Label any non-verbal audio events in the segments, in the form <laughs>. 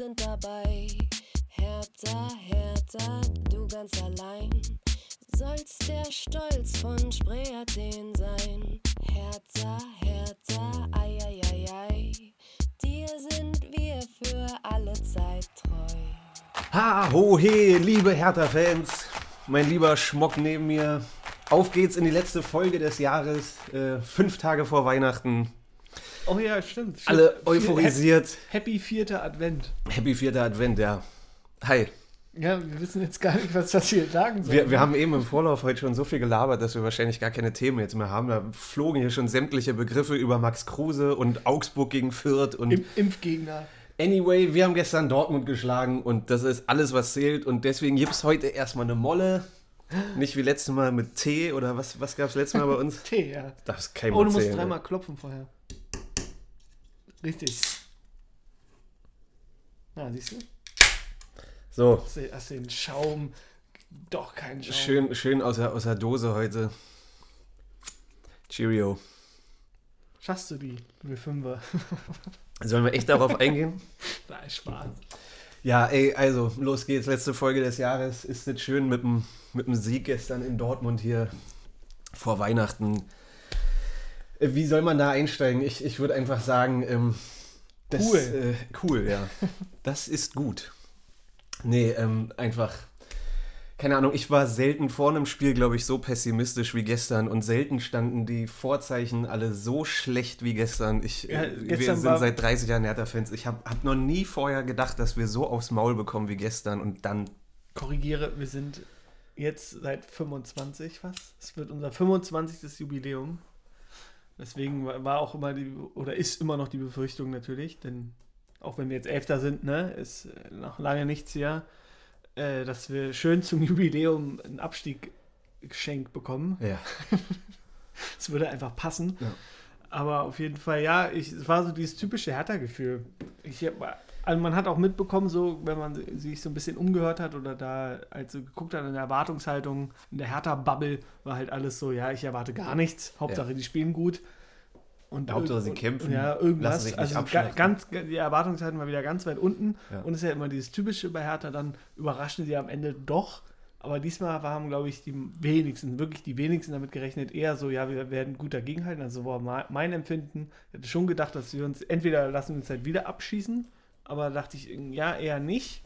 sind dabei. Hertha, Hertha, du ganz allein. Sollst der Stolz von Spree Athen sein. Hertha, Hertha, ei, ei, ei, ei. Dir sind wir für alle Zeit treu. Ha, ho, he, liebe Hertha-Fans, mein lieber Schmock neben mir. Auf geht's in die letzte Folge des Jahres, äh, fünf Tage vor Weihnachten. Oh ja, stimmt. stimmt. Alle euphorisiert. Happy vierter Advent. Happy vierter Advent, ja. Hi. Ja, wir wissen jetzt gar nicht, was das hier sagen soll. Wir, wir haben eben im Vorlauf heute schon so viel gelabert, dass wir wahrscheinlich gar keine Themen jetzt mehr haben. Da flogen hier schon sämtliche Begriffe über Max Kruse und Augsburg gegen Fürth und Im Impfgegner. Anyway, wir haben gestern Dortmund geschlagen und das ist alles, was zählt. Und deswegen gibt es heute erstmal eine Molle. Nicht wie letztes Mal mit Tee oder was, was gab es letztes Mal bei uns? <laughs> Tee, ja. Das kann ich Oh, du musst zählen, dreimal klopfen vorher. Richtig. Na, siehst du? So, Hast du- den Schaum? Doch keinen Schaum. schön, schön aus der, aus der Dose heute. Cheerio. Schaffst du die 05er? <laughs> Sollen wir echt darauf eingehen? Nein, Spaß. Ja, ey, also, los geht's. Letzte Folge des Jahres. Ist es schön mit dem, mit dem Sieg gestern in Dortmund hier vor Weihnachten. Wie soll man da einsteigen? Ich, ich würde einfach sagen, ähm, das, Cool. Äh, cool, ja. <laughs> Das ist gut. Nee, ähm, einfach. Keine Ahnung, ich war selten vor einem Spiel, glaube ich, so pessimistisch wie gestern und selten standen die Vorzeichen alle so schlecht wie gestern. Ich, Ja, äh, wir gestern sind seit 30 Jahren Hertha-Fans. Ich habe hab noch nie vorher gedacht, dass wir so aufs Maul bekommen wie gestern und dann. Korrigiere, wir sind jetzt seit 25 was? Es wird unser 25. Jubiläum. Deswegen war auch immer die, oder ist immer noch die Befürchtung natürlich, denn auch wenn wir jetzt Elfter sind, ne, ist äh, noch lange nichts hier, äh, dass wir schön zum <laughs> Jubiläum einen Abstieg geschenkt bekommen. Ja. <laughs> Es würde einfach passen. Ja. Aber auf jeden Fall, ja, ich, es war so dieses typische Hertha-Gefühl. Ich also man hat auch mitbekommen, so, wenn man sich so ein bisschen umgehört hat oder da also geguckt hat in der Erwartungshaltung, in der Hertha-Bubble war halt alles so, ja, ich erwarte gar nichts. Hauptsache, die spielen gut. Und Hauptsache, sie kämpfen, Ja, lassen irgendwas. sich nicht Also ga, ganz, die Erwartungshaltung war wieder ganz weit unten. Ja. Und es ist ja immer dieses Typische bei Hertha, dann überraschen sie am Ende doch. Aber diesmal haben, glaube ich, die wenigsten, wirklich die wenigsten damit gerechnet, eher so, ja, wir werden gut dagegenhalten. Also war me- mein Empfinden, ich hätte schon gedacht, dass wir uns, entweder lassen wir uns halt wieder abschießen, aber dachte ich, ja, eher nicht.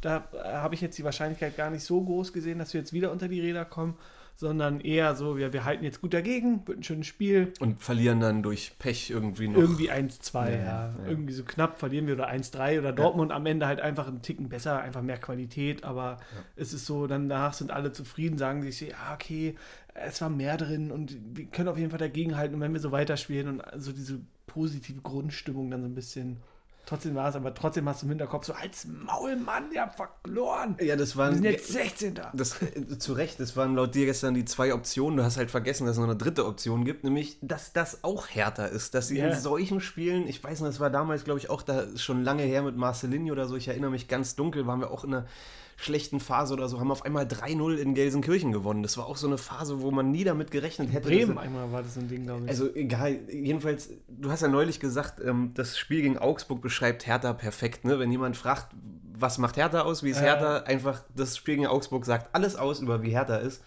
Da äh, habe ich jetzt die Wahrscheinlichkeit gar nicht so groß gesehen, dass wir jetzt wieder unter die Räder kommen, sondern eher so, ja, wir halten jetzt gut dagegen, wird ein schönes Spiel, Und verlieren dann durch Pech irgendwie noch. irgendwie 1-2, Ja, ja, ja. Irgendwie so knapp verlieren wir oder 1-3 oder Dortmund am Ende halt einfach einen Ticken besser, einfach mehr Qualität, aber es ist so, dann danach sind alle zufrieden, sagen sich, ja, okay, es war mehr drin und wir können auf jeden Fall dagegenhalten und wenn wir so weiterspielen und so diese positive Grundstimmung dann so ein bisschen, trotzdem war es, aber trotzdem hast du im Hinterkopf so, als Maul, Mann, habt verloren. Ja, das Wir waren. sind jetzt 16. Das, äh, zu Recht, das waren laut dir gestern die zwei Optionen. Du hast halt vergessen, dass es noch eine dritte Option gibt, nämlich, dass das auch härter ist. Dass sie Ja. in solchen Spielen, ich weiß noch, das war damals, glaube ich, auch da schon lange her mit Marcelinho oder so, ich erinnere mich ganz dunkel, waren wir auch in einer schlechten Phase oder so, haben auf einmal 3-0 in Gelsenkirchen gewonnen. Das war auch so eine Phase, wo man nie damit gerechnet hätte. Bremen dass- einmal war das so ein Ding, glaube ich. also egal, jedenfalls, du hast ja neulich gesagt, ähm, das Spiel gegen Augsburg beschreibt Hertha perfekt. Ne? Wenn jemand fragt, was macht Hertha aus, wie ist Ja. Hertha, einfach das Spiel gegen Augsburg sagt alles aus über wie Hertha ist.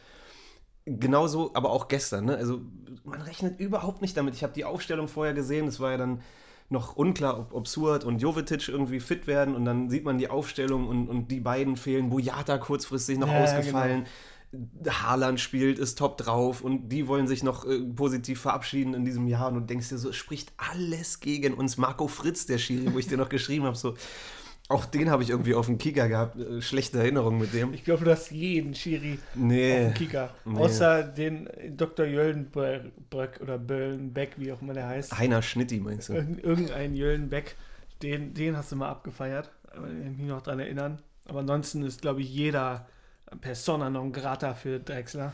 Genauso, aber auch gestern. Ne? Also man rechnet überhaupt nicht damit. Ich habe die Aufstellung vorher gesehen, es war ja dann noch unklar, ob, ob Suat und Jovetic irgendwie fit werden und dann sieht man die Aufstellung und, und die beiden fehlen. Boyata kurzfristig noch Ja, ausgefallen. Haaland spielt, ist top drauf und die wollen sich noch äh, positiv verabschieden in diesem Jahr und du denkst dir so, es spricht alles gegen uns. Marco Fritz, der Schiri, wo ich dir noch <laughs> geschrieben habe, so, auch den habe ich irgendwie auf dem Kicker gehabt, äh, schlechte Erinnerungen mit dem. Ich glaube, du hast jeden Schiri auf Nee, dem Kicker. Nee. Außer den Dr. Jöllenbeck oder Böllenbeck, wie auch immer der heißt. Heiner Schnitti meinst du? Irgend- Irgendein Jöllenbeck, den, den hast du mal abgefeiert. Aber ich kann mich noch dran erinnern. Aber ansonsten ist, glaube ich, jeder Persona non grata für Drexler.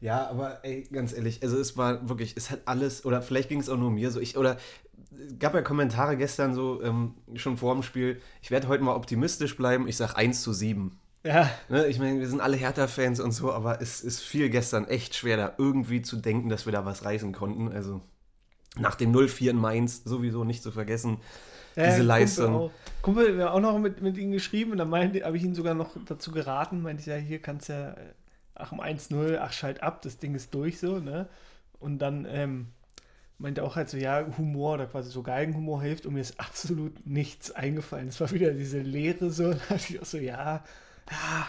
Ja, aber ey, ganz ehrlich, also es war wirklich, es hat alles, oder vielleicht ging es auch nur mir so, ich, oder gab ja Kommentare gestern so, ähm, schon vor dem Spiel, ich werde heute mal optimistisch bleiben, ich sag 1 zu 7. Ja, Ne, ich meine, wir sind alle Hertha-Fans und so, aber es ist viel gestern echt schwer, da irgendwie zu denken, dass wir da was reißen konnten. Also nach dem 0-4 in Mainz sowieso nicht zu vergessen. diese Kumpel Leistung. Auch. Kumpel hat auch noch mit, mit ihm geschrieben und dann habe ich ihn sogar noch dazu geraten, meinte ich, ja, hier kannst du ja, äh, ach um 1-0, ach schalt ab, das Ding ist durch so, ne? Und dann ähm, meinte auch halt so, ja, Humor oder quasi so Geigenhumor hilft und mir ist absolut nichts eingefallen. Es war wieder diese Leere so, <laughs> da dachte ich auch so, ja, ja,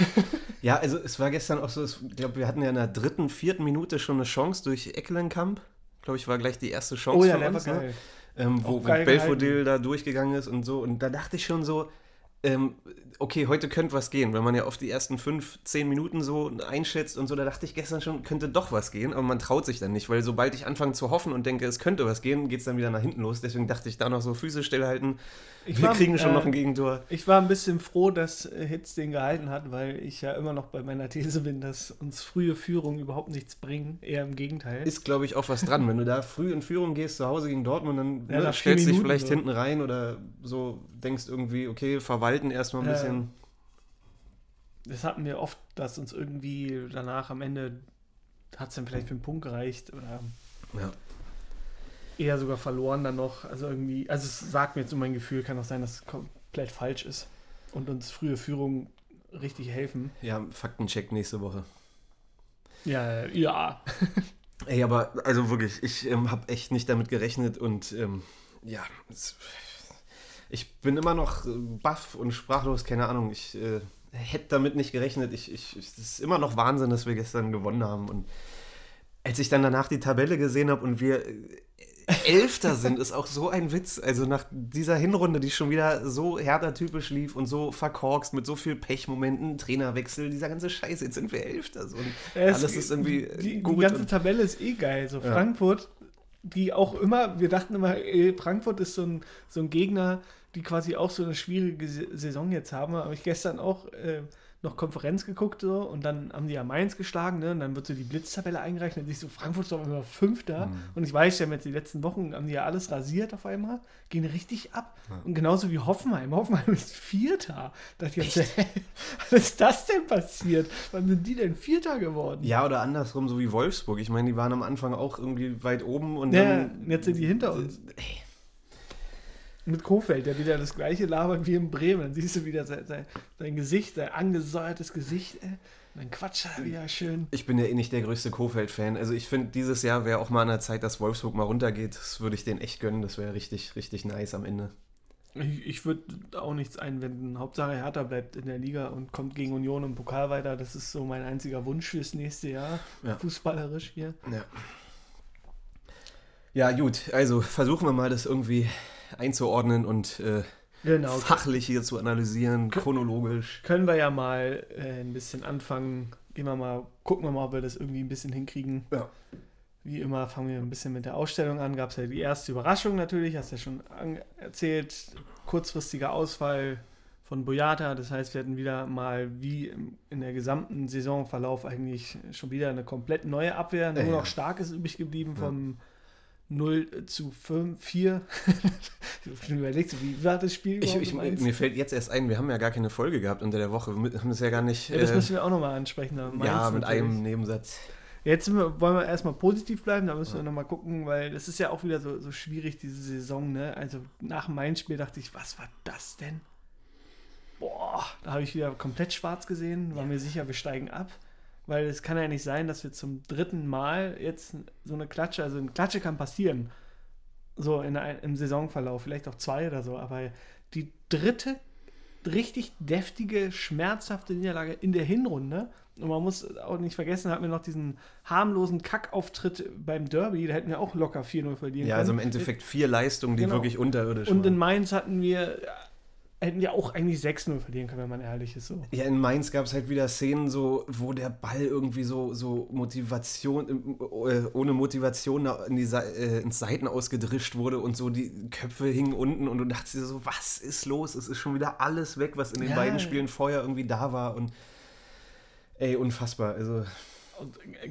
<laughs> Ja, also es war gestern auch so, ich glaube, wir hatten ja in der dritten, vierten Minute schon eine Chance durch Eckelenkamp. Glaube ich, war gleich die erste Chance oh ja, der war uns. Ne? geil. ähm, wo, Belfodil da durchgegangen ist und so. Und da dachte ich schon so, ähm, okay, heute könnte was gehen, wenn man ja auf die ersten fünf, zehn Minuten so einschätzt und so, da dachte ich gestern schon, könnte doch was gehen, aber man traut sich dann nicht, weil sobald ich anfange zu hoffen und denke, es könnte was gehen, geht es dann wieder nach hinten los. Deswegen dachte ich da noch so Füße stillhalten. Ich Wir war, kriegen schon äh, noch ein Gegentor. Ich war ein bisschen froh, dass äh, Hitz den gehalten hat, weil ich ja immer noch bei meiner These bin, dass uns frühe Führungen überhaupt nichts bringen. Eher im Gegenteil. Ist, glaube ich, auch was dran. Wenn du da früh in Führung gehst, zu Hause gegen Dortmund, dann Ja, ne, stellst dich vielleicht so. hinten rein oder so denkst irgendwie, okay, verwalten erstmal ein Ja, bisschen. das hatten wir oft, dass uns irgendwie danach am Ende hat es dann vielleicht für einen Punkt gereicht oder Ja. Eher sogar verloren dann noch. Also irgendwie, also es sagt mir jetzt um mein Gefühl, kann auch sein, dass es komplett falsch ist und uns frühe Führungen richtig helfen. ja, Faktencheck nächste Woche. Ja, ja. <laughs> Ey, aber also wirklich, ich ähm, habe echt nicht damit gerechnet und ähm, ja, es, ich bin immer noch äh, baff und sprachlos, keine Ahnung. Ich äh, hätte damit nicht gerechnet. Ich, ich, es ist immer noch Wahnsinn, dass wir gestern gewonnen haben. Und als ich dann danach die Tabelle gesehen habe und wir äh, Elfter sind, ist auch so ein Witz. Also nach dieser Hinrunde, die schon wieder so härter-typisch lief und so verkorkst mit so viel Pechmomenten, Trainerwechsel, dieser ganze Scheiß, jetzt sind wir Elfter. So, alles ist irgendwie äh, die, gut. Die ganze Tabelle ist eh geil. So Ja. Frankfurt, die auch immer, wir dachten immer, Frankfurt ist so ein, so ein Gegner, die quasi auch so eine schwierige Saison jetzt haben. Habe ich gestern auch äh, noch Konferenz geguckt so und dann haben die ja Mainz geschlagen, ne? Und dann wird so die Blitztabelle eingerechnet. Und ich so, Frankfurt ist doch immer Fünfter. Mhm. Und ich weiß ja, jetzt die letzten Wochen haben die ja alles rasiert auf einmal, gehen richtig ab. Und genauso wie Hoffenheim. Hoffenheim ist Vierter. Da dachte ich, <laughs> was ist das denn passiert? Wann sind die denn Vierter geworden? Ja, oder andersrum, so wie Wolfsburg. Ich meine, die waren am Anfang auch irgendwie weit oben und Ja, dann. jetzt sind die hinter uns. Ey, Mit Kofeld, der wieder das gleiche labert wie in Bremen. Dann siehst du wieder sein, sein, sein Gesicht, sein angesäuertes Gesicht. Ey. Und dann quatscht er wieder schön. Ich bin ja eh nicht der größte Kofeld-Fan. Also ich finde, dieses Jahr wäre auch mal an der Zeit, dass Wolfsburg mal runtergeht. Das würde ich denen echt gönnen. Das wäre richtig, richtig nice am Ende. Ich, ich würde auch nichts einwenden. Hauptsache Hertha bleibt in der Liga und kommt gegen Union im Pokal weiter. Das ist so mein einziger Wunsch fürs nächste Jahr. Ja. Fußballerisch hier. Ja. Ja, gut. Also versuchen wir mal, das irgendwie einzuordnen und äh, Genau. fachlich hier zu analysieren, chronologisch. Können wir ja mal äh, ein bisschen anfangen. Gehen wir mal, gucken wir mal, ob wir das irgendwie ein bisschen hinkriegen. Ja. Wie immer fangen wir ein bisschen mit der Ausstellung an. Gab es ja die erste Überraschung natürlich, hast ja schon erzählt. Kurzfristiger Ausfall von Boyata. Das heißt, wir hatten wieder mal wie in der gesamten Saisonverlauf eigentlich schon wieder eine komplett neue Abwehr. Nur Ja, noch stark ist übrig geblieben Ja. vom 0 zu 5, 4. <laughs> ich überlegt, wie war das Spiel Ich, ich, mir fällt jetzt erst ein, wir haben ja gar keine Folge gehabt unter der Woche. Wir haben das ja gar nicht. Ja, das äh, müssen wir auch nochmal ansprechen. ja, mit natürlich. einem Nebensatz. Jetzt wir, wollen wir erstmal positiv bleiben, da müssen wir Ja. nochmal gucken, weil das ist ja auch wieder so, so schwierig, diese Saison. Ne? Also nach dem Spiel dachte ich, was war das denn? Boah, da habe ich wieder komplett schwarz gesehen, war mir sicher, wir steigen ab. Weil es kann ja nicht sein, dass wir zum dritten Mal jetzt so eine Klatsche, also eine Klatsche kann passieren, so in im Saisonverlauf, vielleicht auch zwei oder so, aber die dritte richtig deftige, schmerzhafte Niederlage in der Hinrunde. Und man muss auch nicht vergessen, hatten wir noch diesen harmlosen Kackauftritt beim Derby, da hätten wir auch locker 4-0 verlieren Ja, können. also im Endeffekt vier Leistungen, die Genau. wirklich unterirdisch Und in waren. Mainz hatten wir, hätten wir auch eigentlich 6-0 verlieren können, wenn man ehrlich ist. So. Ja, in Mainz gab es halt wieder Szenen, so, wo der Ball irgendwie so, so Motivation, äh, ohne Motivation in die, äh, ins Seiten ausgedrischt wurde und so die Köpfe hingen unten und du dachtest dir so, was ist los? Es ist schon wieder alles weg, was in den Ja. beiden Spielen vorher irgendwie da war und ey, unfassbar. Also,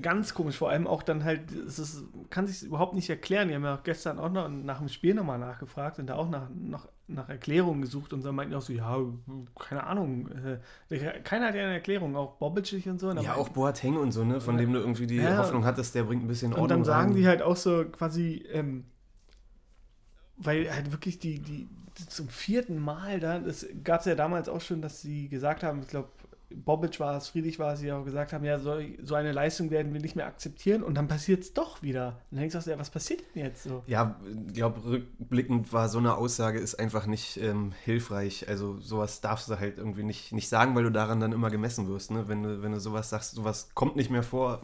ganz komisch, vor allem auch dann halt, es ist, kann sich überhaupt nicht erklären. Die haben ja auch gestern auch noch nach dem Spiel nochmal nachgefragt und da auch nach, nach, nach Erklärungen gesucht und so meinten auch so, ja, keine Ahnung. Äh, keiner hat ja eine Erklärung, auch Bobic und so. Und ja, auch Boateng und so, ne, von dem du irgendwie die Ja. Hoffnung hattest, der bringt ein bisschen Ordnung Und dann sagen rein. die halt auch so quasi, ähm, weil halt wirklich die, die, die zum vierten Mal da, das gab es ja damals auch schon, dass sie gesagt haben, ich glaube, Bobic war es, Friedrich war es, die auch gesagt haben, ja, so, so eine Leistung werden wir nicht mehr akzeptieren und dann passiert es doch wieder. Und dann denkst du, ja, was passiert denn jetzt so? Ja, ich glaube, rückblickend war so eine Aussage ist einfach nicht ähm, hilfreich. Also sowas darfst du halt irgendwie nicht, nicht sagen, weil du daran dann immer gemessen wirst. Ne? Wenn, du, wenn du sowas sagst, sowas kommt nicht mehr vor,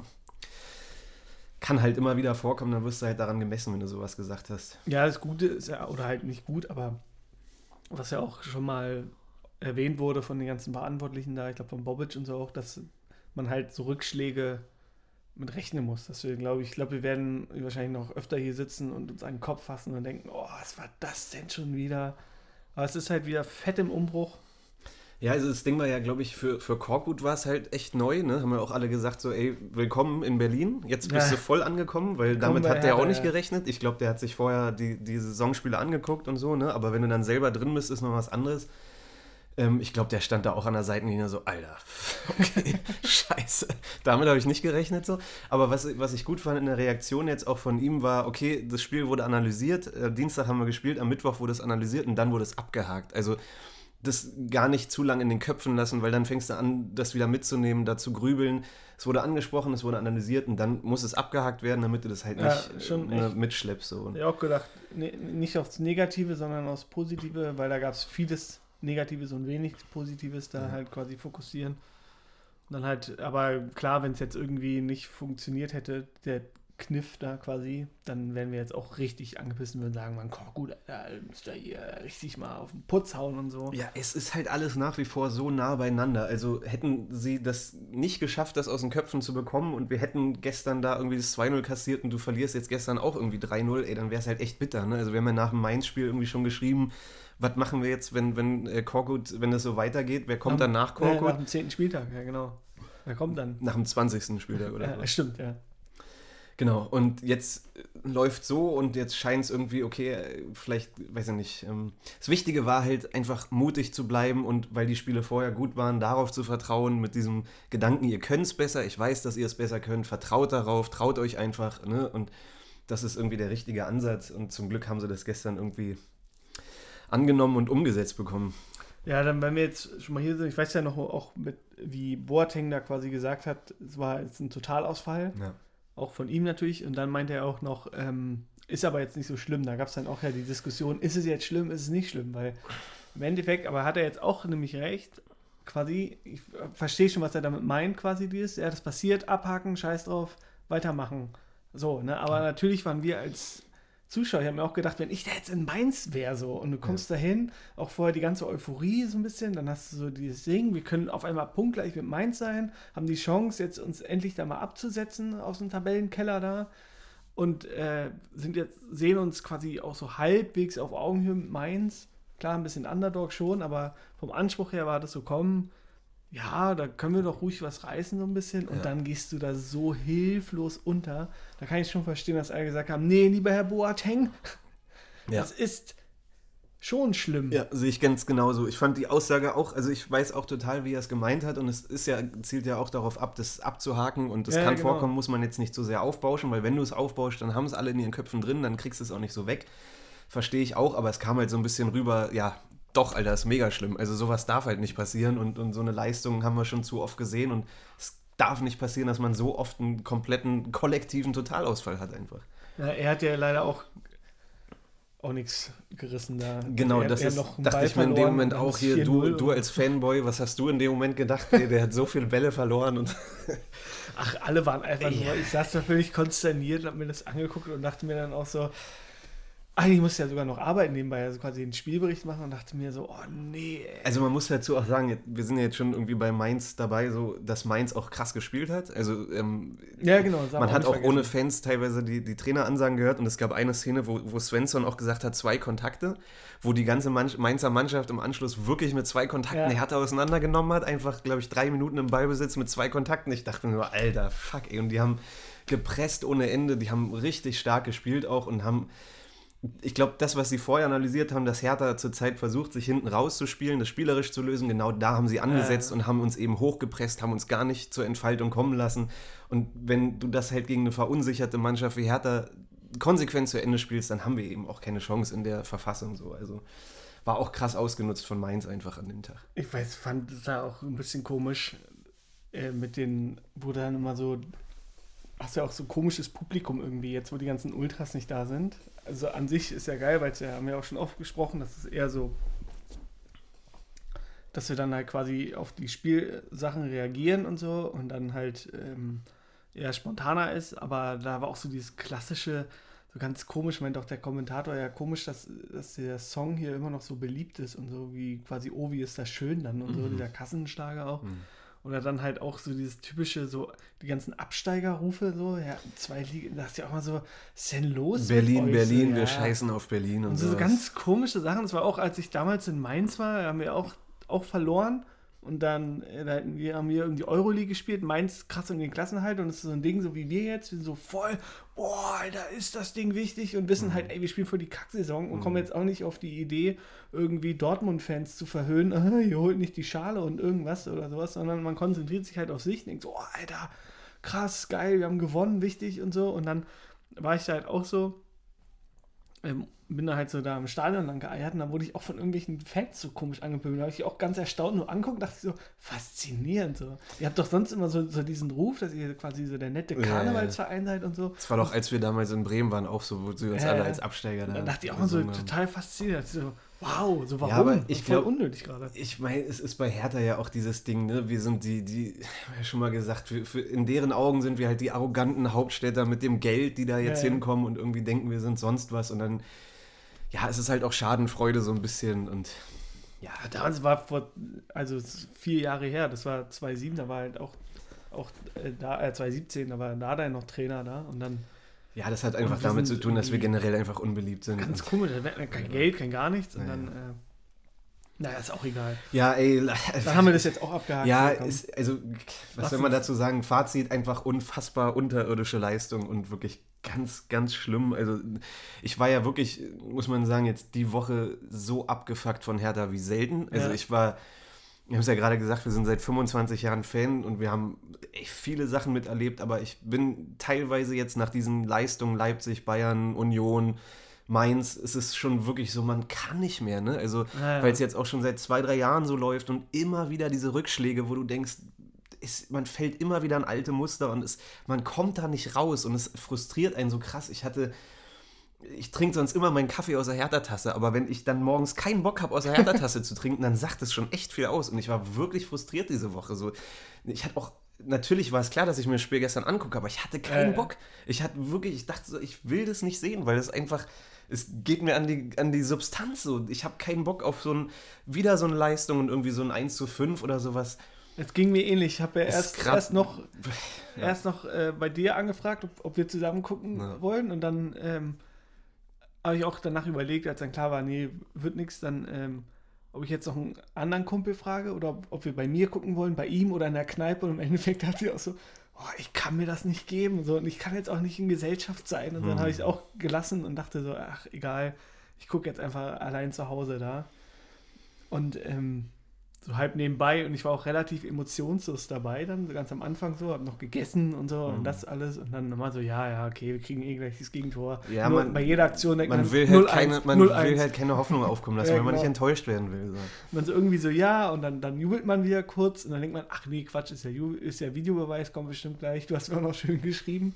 kann halt immer wieder vorkommen, dann wirst du halt daran gemessen, wenn du sowas gesagt hast. Ja, das Gute ist ja, oder halt nicht gut, aber was ja auch schon mal erwähnt wurde von den ganzen Verantwortlichen da, ich glaube von Bobic und so auch, dass man halt so Rückschläge mit rechnen muss. Deswegen glaube ich, glaube, wir werden wahrscheinlich noch öfter hier sitzen und uns an den Kopf fassen und denken, oh, was war das denn schon wieder? Aber es ist halt wieder fett im Umbruch. Ja, also das Ding war ja, glaube ich, für, für Korkut war es halt echt neu, ne? Haben wir auch alle gesagt, so, ey, willkommen in Berlin. Jetzt bist ja. du voll angekommen, weil Komm damit hat der auch nicht gerechnet. Ich glaube, der hat sich vorher die, die Saisonspiele angeguckt und so, ne? Aber wenn du dann selber drin bist, ist noch was anderes. Ähm, ich glaube, der stand da auch an der Seitenlinie so, Alter, <laughs> okay, <laughs> scheiße. Damit habe ich nicht gerechnet so. Aber was, was ich gut fand in der Reaktion jetzt auch von ihm war, okay, das Spiel wurde analysiert, äh, Dienstag haben wir gespielt, am Mittwoch wurde es analysiert und dann wurde es abgehakt. Also das gar nicht zu lange in den Köpfen lassen, weil dann fängst du an, das wieder mitzunehmen, da zu grübeln. Es wurde angesprochen, es wurde analysiert und dann muss es abgehakt werden, damit du das halt nicht ja, schon ne, mitschleppst. So. Ich habe auch gedacht, ne, nicht aufs Negative, sondern aufs Positive, weil da gab es vieles Negatives und wenig Positives da ja. halt quasi fokussieren. Und dann halt, aber klar, wenn es jetzt irgendwie nicht funktioniert hätte, der Kniff da quasi, dann wären wir jetzt auch richtig angepisst und sagen, man, oh, gut, Alter, müsst ihr hier richtig mal auf den Putz hauen und so. Ja, es ist halt alles nach wie vor so nah beieinander. Also hätten sie das nicht geschafft, das aus den Köpfen zu bekommen und wir hätten gestern da irgendwie das 2-0 kassiert und du verlierst jetzt gestern auch irgendwie 3-0, ey, dann wäre es halt echt bitter. Ne? Also wir haben ja nach dem Mainz-Spiel irgendwie schon geschrieben, was machen wir jetzt, wenn, wenn äh, Korkut, wenn das so weitergeht? Wer kommt dann nach Korkut? Ja, nach dem 10. Spieltag, ja genau. Wer kommt dann? Nach dem 20. Spieltag, oder? Ja, stimmt, ja. Genau, und jetzt läuft so und jetzt scheint es irgendwie, okay, vielleicht, weiß ich nicht. Ähm, das Wichtige war halt einfach mutig zu bleiben und weil die Spiele vorher gut waren, darauf zu vertrauen, mit diesem Gedanken, ihr könnt es besser, ich weiß, dass ihr es besser könnt, vertraut darauf, traut euch einfach, ne? Und das ist irgendwie der richtige Ansatz und zum Glück haben sie das gestern irgendwie angenommen und umgesetzt bekommen. Ja, dann, wenn wir jetzt schon mal hier sind, ich weiß ja noch auch mit, wie Boateng da quasi gesagt hat, es war jetzt ein Totalausfall. Ja. Auch von ihm natürlich. Und dann meinte er auch noch, ähm, ist aber jetzt nicht so schlimm. Da gab es dann auch ja die Diskussion, ist es jetzt schlimm, ist es nicht schlimm? Weil im Endeffekt, aber hat er jetzt auch nämlich recht, quasi, ich verstehe schon, was er damit meint, quasi dieses, ja, das passiert, abhaken, scheiß drauf, weitermachen. So, ne? Aber natürlich waren wir als Zuschauer, ich habe mir auch gedacht, wenn ich da jetzt in Mainz wäre so und du kommst ja. dahin, auch vorher die ganze Euphorie so ein bisschen, dann hast du so dieses Ding, wir können auf einmal punktgleich mit Mainz sein, haben die Chance jetzt uns endlich da mal abzusetzen aus dem Tabellenkeller da und äh, sind jetzt sehen uns quasi auch so halbwegs auf Augenhöhe mit Mainz. Klar, ein bisschen Underdog schon, aber vom Anspruch her war das so kommen ja, da können wir doch ruhig was reißen so ein bisschen und ja. dann gehst du da so hilflos unter. Da kann ich schon verstehen, dass alle gesagt haben, nee, lieber Herr Boateng, <laughs> ja. das ist schon schlimm. Ja, sehe ich ganz genauso. Ich fand die Aussage auch, also ich weiß auch total, wie er es gemeint hat und es ist ja, zielt ja auch darauf ab, das abzuhaken und das ja, kann genau. vorkommen, muss man jetzt nicht so sehr aufbauschen, weil wenn du es aufbaust, dann haben es alle in ihren Köpfen drin, dann kriegst du es auch nicht so weg. Verstehe ich auch, aber es kam halt so ein bisschen rüber, ja, doch, Alter, ist mega schlimm. Also sowas darf halt nicht passieren und, und so eine Leistung haben wir schon zu oft gesehen und es darf nicht passieren, dass man so oft einen kompletten kollektiven Totalausfall hat einfach. Ja, er hat ja leider auch auch nichts gerissen da. Genau, er, das er ist, dachte ich mir in dem Moment auch hier, du, du als Fanboy, was hast du in dem Moment gedacht? der, der hat so viele Bälle verloren und Ach, alle waren einfach nur, ich saß da völlig konsterniert, hab mir das angeguckt und dachte mir dann auch so, eigentlich musste ja sogar noch arbeiten nebenbei, also quasi den Spielbericht machen und dachte mir so, oh nee. Also man muss dazu auch sagen, wir sind ja jetzt schon irgendwie bei Mainz dabei, so dass Mainz auch krass gespielt hat. Also ähm, ja, genau, man hat auch ohne Fans teilweise die, die Traineransagen gehört und es gab eine Szene, wo, wo Svensson auch gesagt hat, zwei Kontakte, wo die ganze Mann Mainzer Mannschaft im Anschluss wirklich mit zwei Kontakten ja. Härte auseinandergenommen hat. Einfach, glaube ich, drei Minuten im Ballbesitz mit zwei Kontakten. Ich dachte mir nur, alter, fuck, ey. Und die haben gepresst ohne Ende, die haben richtig stark gespielt auch und haben ich glaube, das, was sie vorher analysiert haben, dass Hertha zurzeit versucht, sich hinten rauszuspielen, das spielerisch zu lösen, genau da haben sie angesetzt ja. und haben uns eben hochgepresst, haben uns gar nicht zur Entfaltung kommen lassen. Und wenn du das halt gegen eine verunsicherte Mannschaft wie Hertha konsequent zu Ende spielst, dann haben wir eben auch keine Chance in der Verfassung so. Also war auch krass ausgenutzt von Mainz einfach an dem Tag. Ich weiß, fand es da auch ein bisschen komisch äh, mit den, wo dann immer so, hast ja auch so komisches Publikum irgendwie, jetzt wo die ganzen Ultras nicht da sind. Also an sich ist ja geil, weil es ja, haben wir auch schon oft gesprochen, das ist eher so, dass wir dann halt quasi auf die Spielsachen reagieren und so und dann halt ähm, eher spontaner ist, aber da war auch so dieses klassische, so ganz komisch, meint auch der Kommentator, ja komisch, dass, dass der Song hier immer noch so beliebt ist und so wie quasi, oh, wie ist das schön dann und so, dieser Kassenschlager auch. Oder dann halt auch so dieses typische, so die ganzen Absteigerrufe, so, ja, zwei Ligen, da ist ja auch mal so, was ist denn los? Berlin? Berlin, so, wir ja. scheißen auf Berlin und, Und so, so ganz komische Sachen. Das war auch, als ich damals in Mainz war, haben wir auch, auch verloren. Und dann äh, da wir, haben wir irgendwie Euroleague gespielt, Mainz krass um den Klassenhalt. Und es ist so ein Ding, so wie wir jetzt, wir sind so voll, boah, Alter, ist das Ding wichtig. Und Mhm. wissen halt, ey, wir spielen für die Kacksaison und kommen jetzt auch nicht auf die Idee, irgendwie Dortmund-Fans zu verhöhnen, <laughs> ah, ihr holt nicht die Schale und irgendwas oder sowas, sondern man konzentriert sich halt auf sich und denkt so, oh, Alter, krass, geil, wir haben gewonnen, wichtig und so. Und dann war ich da halt auch so, ähm, bin da halt so da im Stadion lang geeiert und dann wurde ich auch von irgendwelchen Fans so komisch angepöbelt. Da habe ich auch ganz erstaunt nur anguckt und dachte ich so, faszinierend so. Ihr habt doch sonst immer so, so diesen Ruf, dass ihr quasi so der nette Ja, ja. Karnevalsverein seid und so. Das war doch, als wir damals in Bremen waren, auch so, wo sie uns Ja, alle ja. als Absteiger da Da dachte ich auch mal so haben. total fasziniert. So, wow, so warum? aber ich Voll glaub- unnötig gerade. Ich meine, es ist bei Hertha ja auch dieses Ding, ne? Wir sind die, die, ja schon mal gesagt, wir, für, in deren Augen sind wir halt die arroganten Hauptstädter mit dem Geld, die da jetzt Ja, ja. hinkommen und irgendwie denken, wir sind sonst was. Und dann, ja, es ist halt auch Schadenfreude so ein bisschen und ja, Damals war vor, also vier Jahre her, das war 2007, da war halt auch, auch äh, da, äh, 2017, da war Dada noch Trainer da und dann ja, das hat einfach damit zu tun, dass wir generell einfach unbeliebt sind. ganz komisch, da wäre kein Geld, kein gar nichts und Ja, dann, äh, naja, ist auch egal. Ja, ey, Da haben wir das jetzt auch abgehakt. Ja, ist, also, was Lass soll man dazu sagen? Fazit einfach unfassbar unterirdische Leistung und wirklich ganz, ganz schlimm. Also, ich war ja wirklich, muss man sagen, jetzt die Woche so abgefuckt von Hertha wie selten. Also, Ja. ich war, wir haben es ja gerade gesagt, wir sind seit 25 Jahren Fan und wir haben echt viele Sachen miterlebt, aber ich bin teilweise jetzt nach diesen Leistungen Leipzig, Bayern, Union, Mainz, es ist schon wirklich so, man kann nicht mehr, ne? Also, Ja, ja. weil es jetzt auch schon seit zwei, drei Jahren so läuft und immer wieder diese Rückschläge, wo du denkst, ist, man fällt immer wieder in alte Muster und es, man kommt da nicht raus und es frustriert einen so krass. Ich hatte, ich trinke sonst immer meinen Kaffee aus der Hertha-Tasse, aber wenn ich dann morgens keinen Bock habe, aus der Hertha-Tasse zu trinken, dann sagt es schon echt viel aus und ich war wirklich frustriert diese Woche. So, ich hatte auch, natürlich war es klar, dass ich mir das Spiel gestern angucke, aber ich hatte keinen Äh. Bock. Ich hatte wirklich, ich dachte so, ich will das nicht sehen, weil das einfach, es geht mir an die, an die Substanz so. Ich habe keinen Bock auf so ein, wieder so eine Leistung und irgendwie so ein 1 zu 5 oder sowas. Es ging mir ähnlich. Ich habe ja erst, erst noch, Ja. erst noch äh, bei dir angefragt, ob, ob wir zusammen gucken Ja. wollen. Und dann ähm, habe ich auch danach überlegt, als dann klar war, nee, wird nichts, dann ähm, ob ich jetzt noch einen anderen Kumpel frage oder ob, ob wir bei mir gucken wollen, bei ihm oder in der Kneipe. Und im Endeffekt hat sie auch so, oh, ich kann mir das nicht geben. So, und ich kann jetzt auch nicht in Gesellschaft sein. Und dann Hm. habe ich es auch gelassen und dachte so, ach, egal, ich gucke jetzt einfach allein zu Hause da. Und ähm, so halb nebenbei und ich war auch relativ emotionslos dabei dann, so ganz am Anfang so, hab noch gegessen und so und Mhm. das alles und dann nochmal so, ja, ja, okay, wir kriegen eh gleich das Gegentor. Ja, Nur man- bei jeder Aktion denkt Man will, halt 0-1, keine, man 0-1. will halt keine Hoffnung aufkommen lassen, Ja, weil man genau. nicht enttäuscht werden will. So. man so irgendwie so, ja, und dann, dann jubelt man wieder kurz und dann denkt man, ach nee, Quatsch, ist ja, ist ja Videobeweis, kommt bestimmt gleich. Du hast mir auch noch schön geschrieben.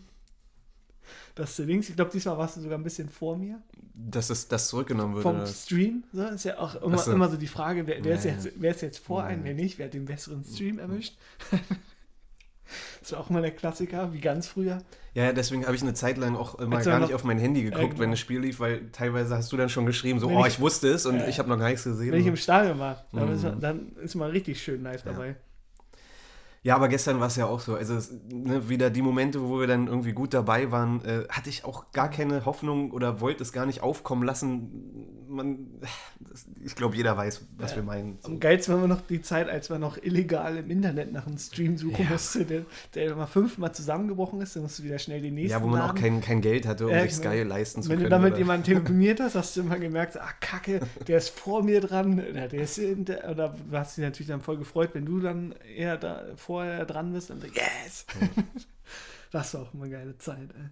Dass du links, ich glaube, diesmal warst du sogar ein bisschen vor mir Dass das, das zurückgenommen wird. vom oder? Stream. So ist ja auch immer, so. immer so die Frage, wer, wer, ist jetzt, wer ist jetzt vor einem, wer nicht, wer hat den besseren Stream erwischt. <laughs> das war auch mal der Klassiker, wie ganz früher. Ja, deswegen habe ich eine Zeit lang auch immer er gar nicht auf mein Handy geguckt, Ja, genau. wenn das Spiel lief, weil teilweise hast du dann schon geschrieben, so, Wenn oh, ich- ich, wusste es und Ja. ich habe noch gar nichts gesehen. Wenn ich im Stadion war, dann, Mhm. ist, man, dann ist man richtig schön live Ja. dabei. Ja, aber gestern war es ja auch so. Also es, ne, wieder die Momente, wo wir dann irgendwie gut dabei waren, äh, hatte ich auch gar keine Hoffnung oder wollte es gar nicht aufkommen lassen. Man, ich glaube, jeder weiß, was Ja. wir meinen. So. Am geilsten war immer noch die Zeit, als man noch illegal im Internet nach einem Stream suchen Ja. musste, der, der mal fünfmal zusammengebrochen ist, dann musst du wieder schnell den nächsten Ja, wo man auch laden. kein, kein Geld hatte, um Ja, sich. Sky leisten zu Wenn können. du dann mit oder- jemandem <laughs> telefoniert hast, hast du immer gemerkt, ah, kacke, der ist vor mir dran, oder der ist in der, oder du hast dich natürlich dann voll gefreut, wenn du dann eher da, vorher dran bist und so, yes! <laughs> Das war auch immer eine geile Zeit, ey.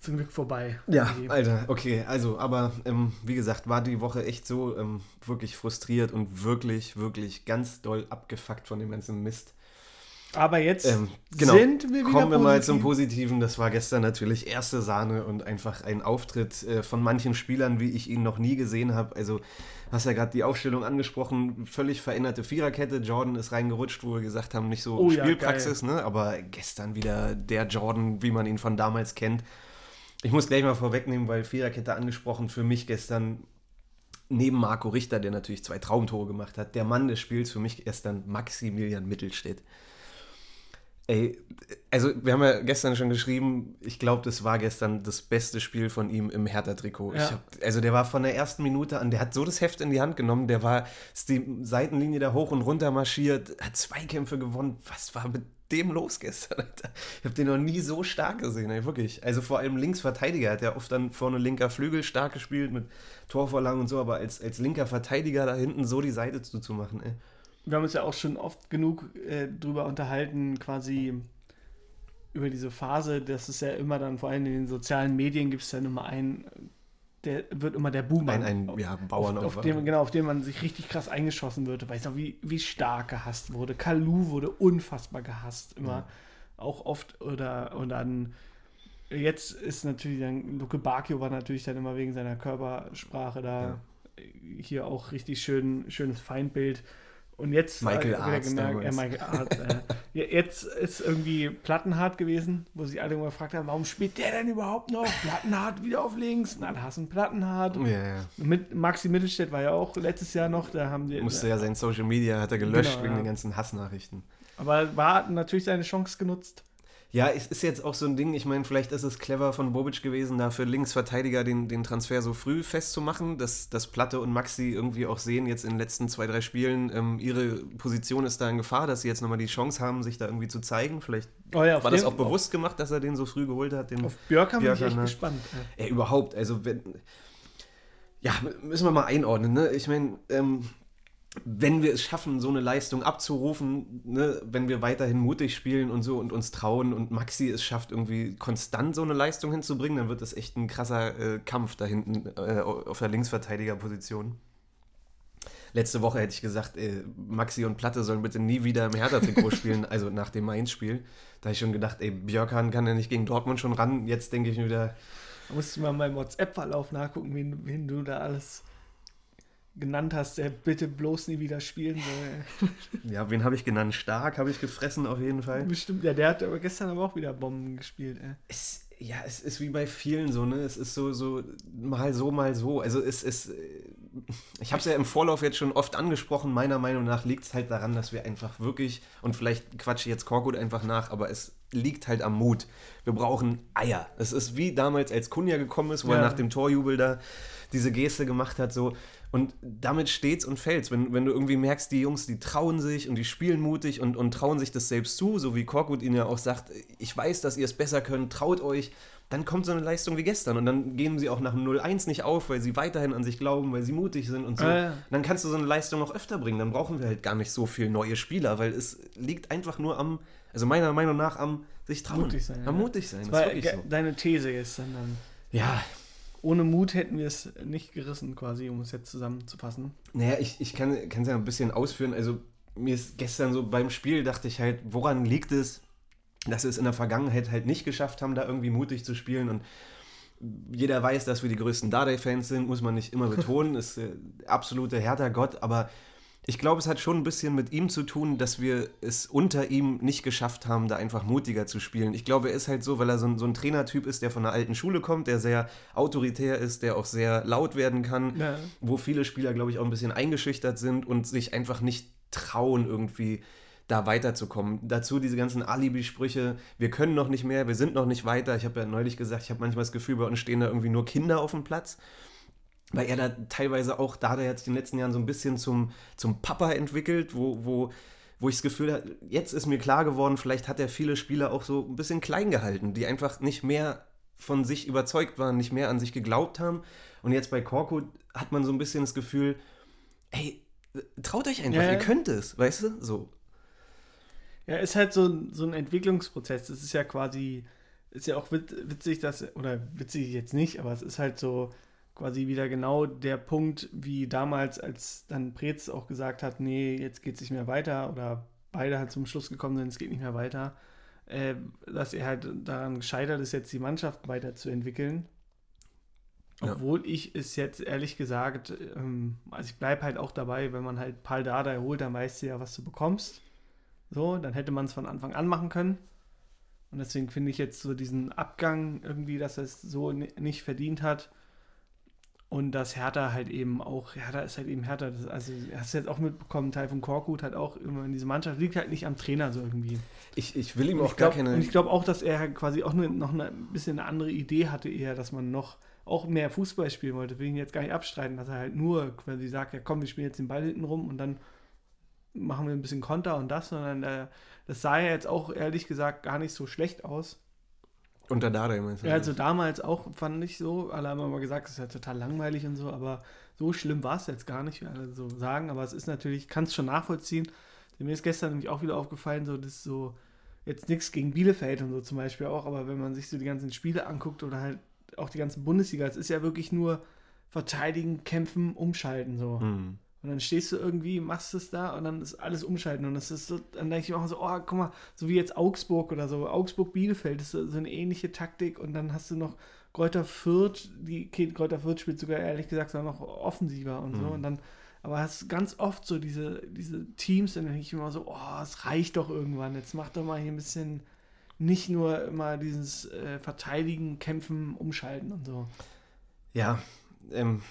Zum Glück vorbei. Ja, Alter, okay, also, aber ähm, wie gesagt, war die Woche echt so ähm, wirklich frustriert und wirklich, wirklich ganz doll abgefuckt von dem ganzen Mist. Aber jetzt Ähm, genau. sind wir wieder Kommen wir mal positiv. zum Positiven. Das war gestern natürlich erste Sahne und einfach ein Auftritt äh, von manchen Spielern, wie ich ihn noch nie gesehen habe. Also, hast ja gerade die Aufstellung angesprochen, völlig veränderte Viererkette. Jordan ist reingerutscht, wo wir gesagt haben, nicht so Oh ja, Spielpraxis, ne? aber gestern wieder der Jordan, wie man ihn von damals kennt. Ich muss gleich mal vorwegnehmen, weil Viererkette angesprochen, für mich gestern neben Marco Richter, der natürlich zwei Traumtore gemacht hat, der Mann des Spiels für mich gestern Maximilian Mittelstädt. Ey, also wir haben ja gestern schon geschrieben, ich glaube, das war gestern das beste Spiel von ihm im Hertha-Trikot. Ja. Also der war von der ersten Minute an, der hat so das Heft in die Hand genommen, der war ist die Seitenlinie da hoch und runter marschiert, hat Zweikämpfe gewonnen. Was war mit dem los gestern? Alter? Ich habe den noch nie so stark gesehen, ey, wirklich. Also vor allem Linksverteidiger hat er oft dann vorne linker Flügel stark gespielt mit Torvorlagen und so, aber als, als linker Verteidiger da hinten so die Seite zuzumachen, ey. Wir haben uns ja auch schon oft genug äh, drüber unterhalten, quasi über diese Phase, dass es ja immer dann, vor allem in den sozialen Medien, gibt es dann immer einen, der wird immer der Boomer. Ein, ein ja, auf, Bauernopfer. auf dem, genau, auf den man sich richtig krass eingeschossen wird. Weißt du, wie, wie stark gehasst wurde. Kalu wurde unfassbar gehasst, immer. Ja. Auch oft. Oder und dann, jetzt ist natürlich dann, Luke Bakio war natürlich dann immer wegen seiner Körpersprache da Ja. hier auch richtig schön, schönes Feindbild. Und jetzt Michael äh, wieder Arzt gemerkt, ja, damals. Michael Arzt, äh, <laughs> jetzt ist irgendwie Plattenhart gewesen, wo sich alle immer gefragt haben, warum spielt der denn überhaupt noch? Plattenhart wieder auf links, na, da einen Plattenhart. ja. Mit Maxi Mittelstädt war ja auch letztes Jahr noch, da haben die. Musste ja sein Social Media, hat er gelöscht Genau, wegen ja. den ganzen Hassnachrichten. Aber war natürlich seine Chance genutzt. Ja, es ist jetzt auch so ein Ding, ich meine, vielleicht ist es clever von Bobic gewesen, da für Linksverteidiger den, den Transfer so früh festzumachen, dass, dass Platte und Maxi irgendwie auch sehen, jetzt in den letzten zwei, drei Spielen, ähm, ihre Position ist da in Gefahr, dass sie jetzt nochmal die Chance haben, sich da irgendwie zu zeigen. Vielleicht Oh ja, war das auch bewusst gemacht, dass er den so früh geholt hat. Den, Auf Björk bin ich Björkan, echt ne? gespannt. Ja. Ja, überhaupt. Also, wenn. Ja, müssen wir mal einordnen, ne? Ich meine, ähm, wenn wir es schaffen, so eine Leistung abzurufen, ne, wenn wir weiterhin mutig spielen und so und uns trauen und Maxi es schafft, irgendwie konstant so eine Leistung hinzubringen, dann wird das echt ein krasser äh, Kampf da hinten äh, auf der Linksverteidigerposition. Letzte Woche hätte ich gesagt, äh, Maxi und Platte sollen bitte nie wieder im Hertha-Trikot spielen, also nach dem Mainz-Spiel. Da habe ich schon gedacht, ey, Björkan kann ja nicht gegen Dortmund schon ran. Jetzt denke ich mir wieder, Da musst du mal in meinem WhatsApp-Verlauf nachgucken, wen, wen du da alles genannt hast, der bitte bloß nie wieder spielen soll. <laughs> Ja, wen habe ich genannt? Stark habe ich gefressen auf jeden Fall. Bestimmt, ja, der hat aber gestern aber auch wieder Bomben gespielt. Ey. Es, ja, es ist wie bei vielen so, ne? Es ist so, so mal so, mal so. Also es ist, äh, ich habe es ja im Vorlauf jetzt schon oft angesprochen, meiner Meinung nach liegt es halt daran, dass wir einfach wirklich, und vielleicht quatsche ich jetzt Korkut einfach nach, aber es liegt halt am Mut. Wir brauchen Eier. Es ist wie damals, als Kunja gekommen ist, wo er Ja. nach dem Torjubel da diese Geste gemacht hat, so. Und damit steht's und fällt's. Wenn, wenn du irgendwie merkst, die Jungs, die trauen sich und die spielen mutig und, und trauen sich das selbst zu, so wie Korkut ihnen ja auch sagt, ich weiß, dass ihr es besser könnt, traut euch, dann kommt so eine Leistung wie gestern. Und dann gehen sie auch nach dem 0-1 nicht auf, weil sie weiterhin an sich glauben, weil sie mutig sind und so. Ah, ja. Dann kannst du so eine Leistung auch öfter bringen. Dann brauchen wir halt gar nicht so viel neue Spieler, weil es liegt einfach nur am, also meiner Meinung nach, am sich trauen. Mutig sein, Am ja. mutig sein. Das Das war so. deine These gestern dann. Ja, Ohne Mut hätten wir es nicht gerissen, quasi, um es jetzt zusammenzufassen. Naja, ich, ich kann es ja ein bisschen ausführen. Also, mir ist gestern so beim Spiel, dachte ich halt, woran liegt es, dass wir es in der Vergangenheit halt nicht geschafft haben, da irgendwie mutig zu spielen. Und jeder weiß, dass wir die größten Dardai-Fans sind, muss man nicht immer betonen, <laughs> ist äh, absolute Hertha-Gott, aber ich glaube, es hat schon ein bisschen mit ihm zu tun, dass wir es unter ihm nicht geschafft haben, da einfach mutiger zu spielen. Ich glaube, er ist halt so, weil er so ein, so ein Trainertyp ist, der von einer alten Schule kommt, der sehr autoritär ist, der auch sehr laut werden kann Ja. wo viele Spieler, glaube ich, auch ein bisschen eingeschüchtert sind und sich einfach nicht trauen, irgendwie da weiterzukommen. Dazu diese ganzen Alibi-Sprüche, wir können noch nicht mehr, wir sind noch nicht weiter. Ich habe ja neulich gesagt, ich habe manchmal das Gefühl, bei uns stehen da irgendwie nur Kinder auf dem Platz. Weil er da teilweise auch, da hat er jetzt in den letzten Jahren so ein bisschen zum, zum Papa entwickelt, wo, wo, wo ich das Gefühl habe, jetzt ist mir klar geworden, vielleicht hat er viele Spieler auch so ein bisschen klein gehalten, die einfach nicht mehr von sich überzeugt waren, nicht mehr an sich geglaubt haben. Und jetzt bei Korkut hat man so ein bisschen das Gefühl, ey, traut euch einfach, Ja, ihr könnt es, weißt du? So. Ja, ist halt so, ein- so ein Entwicklungsprozess. Das ist ja quasi ist ja auch witzig, dass, oder witzig jetzt nicht, aber es ist halt so quasi wieder genau der Punkt, wie damals, als dann Preetz auch gesagt hat, nee, jetzt geht es nicht mehr weiter oder beide halt zum Schluss gekommen sind, es geht nicht mehr weiter, äh, dass er halt daran gescheitert ist, jetzt die Mannschaft weiterzuentwickeln. Ja. Obwohl ich es jetzt ehrlich gesagt, ähm, also ich bleibe halt auch dabei, wenn man halt Paul Dada erholt, dann weißt du ja, was du bekommst. So, dann hätte man es von Anfang an machen können. Und deswegen finde ich jetzt so diesen Abgang irgendwie, dass er es so nicht verdient hat. Und dass Hertha halt eben auch, Hertha ist halt eben Hertha. Das, also hast du jetzt auch mitbekommen, Teil von Korkut hat auch immer in dieser Mannschaft, liegt halt nicht am Trainer so irgendwie. Ich, ich will ihm auch glaub, gar keine. Und ich glaube auch, dass er halt quasi auch nur noch eine, ein bisschen eine andere Idee hatte, eher, dass man noch auch mehr Fußball spielen wollte. Will ihn jetzt gar nicht abstreiten, dass er halt nur quasi sagt, ja komm, wir spielen jetzt den Ball hinten rum und dann machen wir ein bisschen Konter und das, sondern äh, das sah ja jetzt auch ehrlich gesagt gar nicht so schlecht aus. Unter Dada meinst du? Ja, also damals auch fand ich so, alle haben immer gesagt, es ist ja total langweilig und so, aber so schlimm war es jetzt gar nicht, wie alle so sagen, aber es ist natürlich, kann es schon nachvollziehen. Mir ist gestern nämlich auch wieder aufgefallen, so das so, jetzt nichts gegen Bielefeld und so zum Beispiel auch, aber wenn man sich so die ganzen Spiele anguckt oder halt auch die ganzen Bundesliga, es ist ja wirklich nur verteidigen, kämpfen, umschalten so. Mhm. Und dann stehst du irgendwie, machst es da und dann ist alles umschalten. Und das ist so, dann denke ich mir auch so, oh, guck mal, so wie jetzt Augsburg oder so. Augsburg-Bielefeld ist so, so eine ähnliche Taktik. Und dann hast du noch Kräuter Fürth, die Kräuter Fürth spielt sogar ehrlich gesagt noch offensiver und so. Mhm. Und dann, aber hast ganz oft so diese, diese Teams, dann denke ich immer so, oh, es reicht doch irgendwann. Jetzt mach doch mal hier ein bisschen nicht nur immer dieses äh, Verteidigen, Kämpfen, Umschalten und so. Ja, ähm,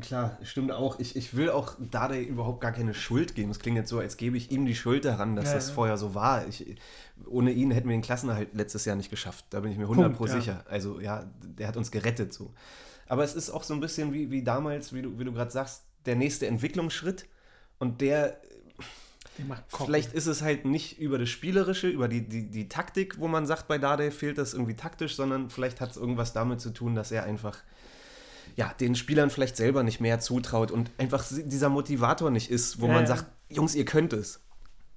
klar, stimmt auch. Ich, ich will auch Dade überhaupt gar keine Schuld geben. Es klingt jetzt so, als gebe ich ihm die Schuld daran, dass ja, das ja. vorher so war. Ich, ohne ihn hätten wir den Klassenerhalt letztes Jahr nicht geschafft. Da bin ich mir 100 Punkt, pro ja. sicher. Also ja, der hat uns gerettet so. Aber es ist auch so ein bisschen wie, wie damals, wie du, wie du gerade sagst, der nächste Entwicklungsschritt. Und der Vielleicht ist es halt nicht über das Spielerische, über die, die, die Taktik, wo man sagt, bei Dade fehlt das irgendwie taktisch, sondern vielleicht hat es irgendwas damit zu tun, dass er einfach ja, den Spielern vielleicht selber nicht mehr zutraut und einfach dieser Motivator nicht ist, wo ja, man sagt, Jungs, ihr könnt es.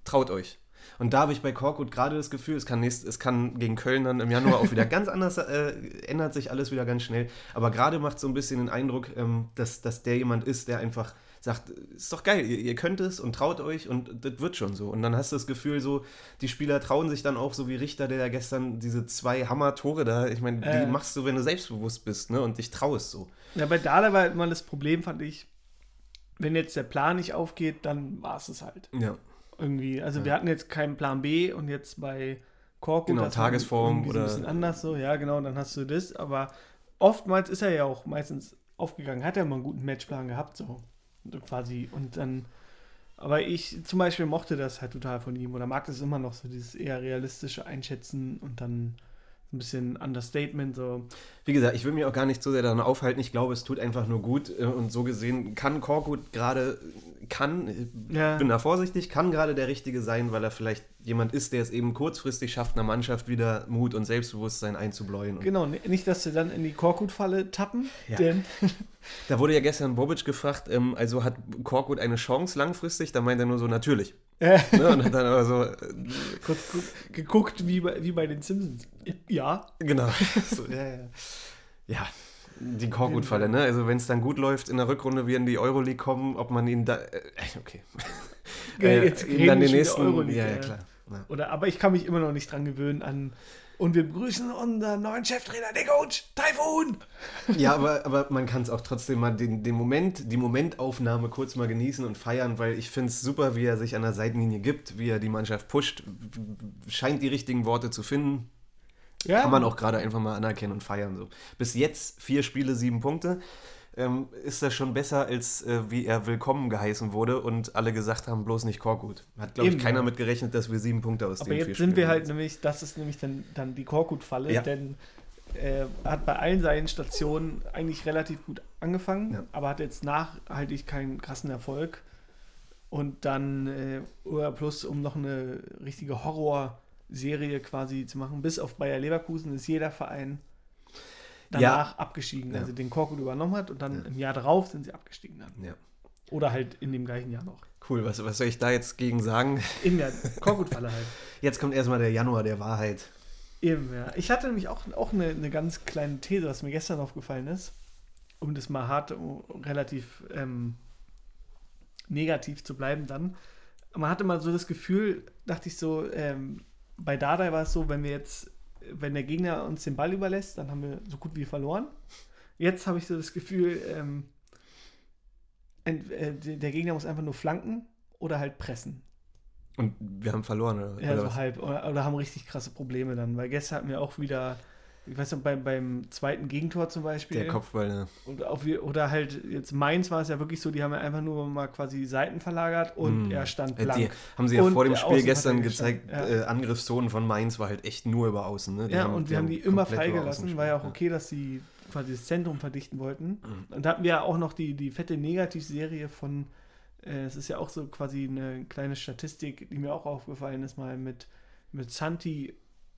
Traut euch. Und da habe ich bei Korkut gerade das Gefühl, es kann, nächst, es kann gegen Köln dann im Januar auch wieder <laughs> ganz anders, äh, ändert sich alles wieder ganz schnell. Aber gerade macht so ein bisschen den Eindruck, ähm, dass, dass der jemand ist, der einfach sagt, ist doch geil, ihr, ihr, könnt es und traut euch und das wird schon so. Und dann hast du das Gefühl, so, die Spieler trauen sich dann auch, so wie Richter, der ja gestern diese zwei Hammer-Tore da, ich meine, äh. die machst du, wenn du selbstbewusst bist, ne, und dich traust so. Ja, bei Dada war immer das Problem, fand ich, wenn jetzt der Plan nicht aufgeht, dann war es es halt. Ja. Irgendwie, also ja. wir hatten jetzt keinen Plan B und jetzt bei Korko genau, Tagesform oder ein bisschen anders so, ja genau, dann hast du das, aber oftmals ist er ja auch meistens aufgegangen, hat er mal einen guten Matchplan gehabt so quasi. Und dann, aber ich zum Beispiel mochte das halt total von ihm oder mag das immer noch so, dieses eher realistische Einschätzen und dann ein bisschen Understatement. So. Wie gesagt, ich will mich auch gar nicht so sehr daran aufhalten. Ich glaube, es tut einfach nur gut. Äh, und so gesehen kann Korkut gerade, kann, ja. bin da vorsichtig, kann gerade der Richtige sein, weil er vielleicht jemand ist, der es eben kurzfristig schafft, einer Mannschaft wieder Mut und Selbstbewusstsein einzubläuen. Genau, nicht, dass sie dann in die Korkut-Falle tappen. Ja. Denn <laughs> da wurde ja gestern Bobic gefragt, ähm, also hat Korkut eine Chance langfristig? Da meint er nur so, natürlich. Äh. ne? Und hat dann aber so äh, kurz geguckt, wie bei, wie bei den Simpsons. Ja. Genau. <laughs> so, ja, ja. ja, die Korkut-Falle, ne? Also wenn es dann gut läuft in der Rückrunde, wir in die Euroleague kommen, ob man ihn da. Äh, okay. <laughs> äh, jetzt dann den nächsten. Euroleague, ja, ja, klar. Ja. Oder, aber ich kann mich immer noch nicht dran gewöhnen an. Und wir begrüßen unseren neuen Cheftrainer, den Coach, Typhoon. Ja, aber, aber man kann es auch trotzdem mal den, den Moment, die Momentaufnahme kurz mal genießen und feiern, weil ich finde es super, wie er sich an der Seitenlinie gibt, wie er die Mannschaft pusht, scheint die richtigen Worte zu finden. Ja. Kann man auch gerade einfach mal anerkennen und feiern. So. Bis jetzt vier Spiele, sieben Punkte ähm, ist das schon besser, als äh, wie er willkommen geheißen wurde und alle gesagt haben, bloß nicht Korkut. Hat, glaube ich, keiner mit gerechnet, dass wir sieben Punkte aus Aber den jetzt sind wir halt nämlich, das ist nämlich dann, dann die Korkut-Falle, ja. denn er äh, hat bei allen seinen Stationen eigentlich relativ gut angefangen, ja. aber hat jetzt nachhaltig keinen krassen Erfolg. Und dann äh, OR Plus, um noch eine richtige Horrorserie quasi zu machen, bis auf Bayer Leverkusen ist jeder Verein danach ja. abgestiegen, ja. also den Korkut übernommen hat und dann ja. im Jahr darauf sind sie abgestiegen dann. Ja. Oder halt in dem gleichen Jahr noch. Cool, was, was soll ich da jetzt gegen sagen? In der <laughs> Korkut-Falle halt. Jetzt kommt erstmal der Januar der Wahrheit. Eben, ja. Ich hatte nämlich auch, auch eine, eine ganz kleine These, was mir gestern aufgefallen ist, um das mal hart, um relativ ähm, negativ zu bleiben dann. Man hatte mal so das Gefühl, dachte ich so, ähm, bei Dardai war es so, wenn wir jetzt, wenn der Gegner uns den Ball überlässt, dann haben wir so gut wie verloren. Jetzt habe ich so das Gefühl, ähm, äh, der Gegner muss einfach nur flanken oder halt pressen. Und wir haben verloren, oder, Ja, oder so was? halb. Oder, oder haben richtig krasse Probleme dann. Weil gestern hatten wir auch wieder, ich weiß noch, beim, beim zweiten Gegentor zum Beispiel. Der Kopfball, ne? Und wir, oder halt jetzt Mainz war es ja wirklich so, die haben ja einfach nur mal quasi Seiten verlagert und Mm. er stand Äh, blank. Die haben sie ja Und vor dem Spiel gestern gezeigt, ja. äh, Angriffszonen von Mainz war halt echt nur über außen. Ne? Die ja, und wir haben die immer freigelassen, war ja auch okay, dass sie quasi das Zentrum verdichten wollten. Mhm. Und da hatten wir ja auch noch die, die fette Negativserie von, äh, es ist ja auch so quasi eine kleine Statistik, die mir auch aufgefallen ist, mal mit, mit Santi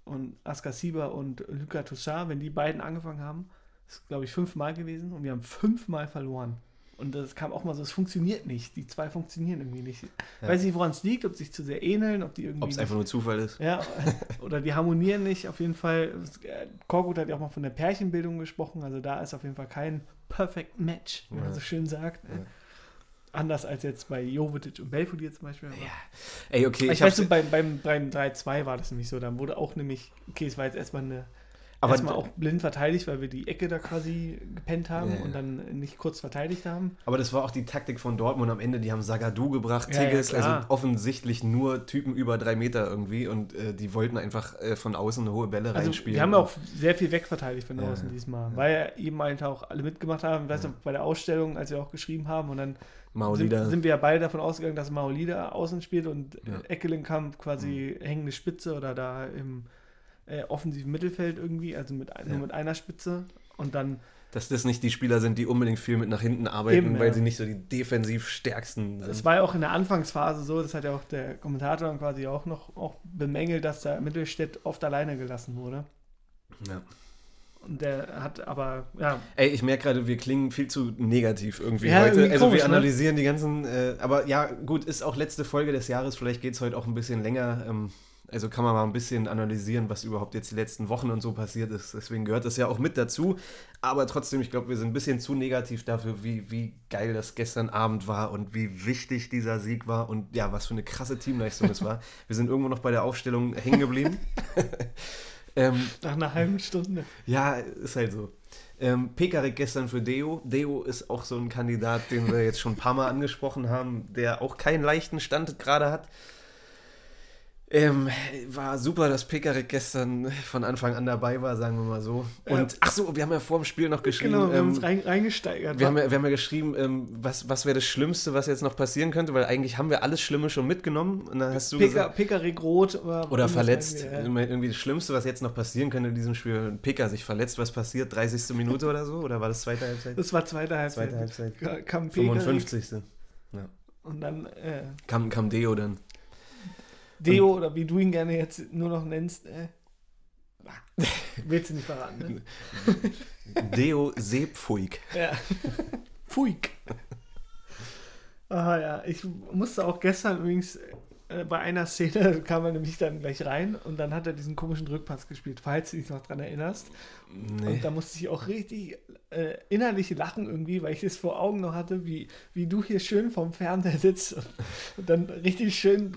und Askasiba und Luka Toussaint, wenn die beiden angefangen haben, ist glaube ich fünfmal gewesen und wir haben fünfmal verloren. Und das kam auch mal so, es funktioniert nicht. Die zwei funktionieren irgendwie nicht. Ja. Weiß nicht, woran es liegt, ob sie sich zu sehr ähneln, ob die irgendwie. Ob es einfach nur Zufall ist. ja, <laughs> oder die harmonieren nicht, auf jeden Fall. Korkut hat ja auch mal von der Pärchenbildung gesprochen, also da ist auf jeden Fall kein Perfect Match, wie man Ja. so schön sagt. Ja. Anders als jetzt bei Jovetic und Belfodil zum Beispiel. Aber Ey, okay, ich, ich, weiß, beim, beim, beim 3-2 war das nämlich so, dann wurde auch nämlich, okay, es war jetzt erstmal eine aber erstmal auch blind verteidigt, weil wir die Ecke da quasi gepennt haben Ja, ja. und dann nicht kurz verteidigt haben. Aber das war auch die Taktik von Dortmund am Ende. Die haben Sagadu gebracht, Ja, ja, Tigges, klar. also offensichtlich nur Typen über drei Meter irgendwie. Und äh, die wollten einfach äh, von außen hohe Bälle Also reinspielen. wir haben ja auch sehr viel wegverteidigt von Ja, außen diesmal, ja. weil ja eben halt auch alle mitgemacht haben. Ich weiß noch, bei der Ausstellung, als wir auch geschrieben haben und dann Maolida. sind wir ja beide davon ausgegangen, dass Maolida außen spielt und Ja. Eckelenkamp quasi Mhm. hängende Spitze oder da im äh, offensiven Mittelfeld irgendwie, also mit, ein- nur Ja. mit einer Spitze und dann dass das nicht die Spieler sind, die unbedingt viel mit nach hinten arbeiten, Eben, weil ja. sie nicht so die defensiv stärksten Es sind. war ja auch in der Anfangsphase so, das hat ja auch der Kommentator dann quasi auch noch auch bemängelt, dass da Mittelstädt oft alleine gelassen wurde. Ja. Und der hat aber, ja, Ey, ich merke gerade, wir klingen viel zu negativ irgendwie Ja, heute. irgendwie Also komisch, wir ne? analysieren die ganzen, äh, aber ja, gut, ist auch letzte Folge des Jahres, vielleicht geht es heute auch ein bisschen länger. Ähm, also kann man mal ein bisschen analysieren, was überhaupt jetzt die letzten Wochen und so passiert ist. Deswegen gehört das ja auch mit dazu. Aber trotzdem, ich glaube, wir sind ein bisschen zu negativ dafür, wie, wie geil das gestern Abend war und wie wichtig dieser Sieg war und ja, was für eine krasse Teamleistung es war. <laughs> Wir sind irgendwo noch bei der Aufstellung hängen geblieben. <laughs> ähm, nach einer halben Stunde. ja, ist halt so. Ähm, Pekarik gestern für Deo. Deo ist auch so ein Kandidat, den wir jetzt schon ein paar Mal angesprochen haben, der auch keinen leichten Stand gerade hat. Ähm, war super, dass Pekarik gestern von Anfang an dabei war, sagen wir mal so. Und ach so, wir haben ja vor dem Spiel noch geschrieben. Genau, wir haben ähm, uns rein, reingesteigert. wir haben, ja, wir haben ja geschrieben, ähm, was, was wäre das Schlimmste, was jetzt noch passieren könnte, weil eigentlich haben wir alles Schlimme schon mitgenommen. Und dann hast du Peka, gesagt, Pekarik rot oder, oder verletzt. irgendwie, ja. Irgendwie das Schlimmste, was jetzt noch passieren könnte in diesem Spiel, wenn Peka sich verletzt, was passiert? 30. Minute oder so? Oder war das zweite Halbzeit? Das war zweite Halbzeit. Zweite Halbzeit. Ka- Kam Pekarik 55. und dann äh, Kam, kam Deo dann. Deo oder wie du ihn gerne jetzt nur noch nennst. Äh, <laughs> willst du nicht verraten, ne? <laughs> Deo Seepfuig. Ja. Fuik. Ah ja, ich musste auch gestern übrigens äh, bei einer Szene <laughs> kam er nämlich dann gleich rein und dann hat er diesen komischen Rückpass gespielt, falls du dich noch dran erinnerst. Nee. Und da musste ich auch richtig äh, innerlich lachen irgendwie, weil ich es vor Augen noch hatte, wie, wie du hier schön vorm Fernseher sitzt und, und dann richtig schön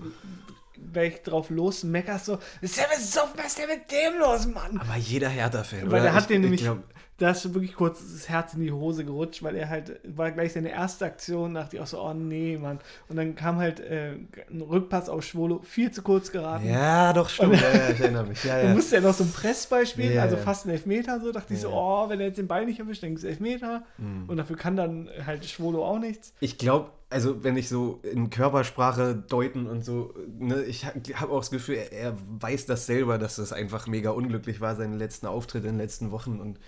gleich drauf los meckerst so, was ist so, was ist denn mit dem los, Mann? Aber jeder Hertha-Fan. Weil er hat Ich- den ich nämlich, glaub- da ist wirklich kurz das Herz in die Hose gerutscht, weil er halt, war gleich seine erste Aktion, dachte ich auch so, oh nee, Mann. Und dann kam halt äh, ein Rückpass auf Schwolo, viel zu kurz geraten. Ja, doch, stimmt. <laughs> Ja, ja, ich erinnere mich. Ja, Dann ja. musste er noch so ein Pressball spielen, Ja, also fast ein Elfmeter, so dachte ich so, oh, wenn er jetzt den Ball nicht erwischt, dann ist es Elfmeter. Mhm. Und dafür kann dann halt Schwolo auch nichts. Ich glaube, also wenn ich so in Körpersprache deuten und so, ne, ich habe auch das Gefühl, er, er weiß das selber, dass das einfach mega unglücklich war, seine letzten Auftritte in den letzten Wochen und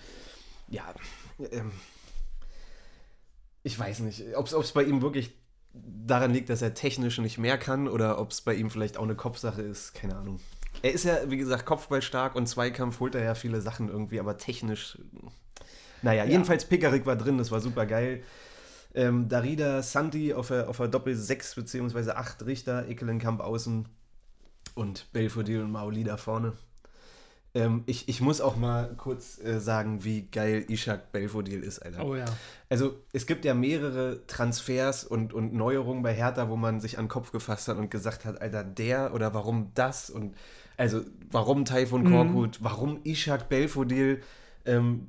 ja, ähm, ich weiß nicht, ob es bei ihm wirklich daran liegt, dass er technisch nicht mehr kann oder ob es bei ihm vielleicht auch eine Kopfsache ist, keine Ahnung. Er ist ja, wie gesagt, Kopfballstark und Zweikampf holt er ja viele Sachen irgendwie, aber technisch, naja, Ja. jedenfalls Pekarik war drin, das war super geil. Ähm, Darida, Santi auf der, auf der Doppel 6 bzw. 8 Richter, Ekelenkamp außen und Belfodil und Maoli da vorne. Ähm, ich, ich muss auch mal kurz äh, sagen, wie geil Ishak Belfodil ist, Alter. Oh ja. Also es gibt ja mehrere Transfers und, und Neuerungen bei Hertha, wo man sich an den Kopf gefasst hat und gesagt hat, Alter, der oder warum das und also warum Taifun Mhm. Korkut, warum Ishak Belfodil, ähm,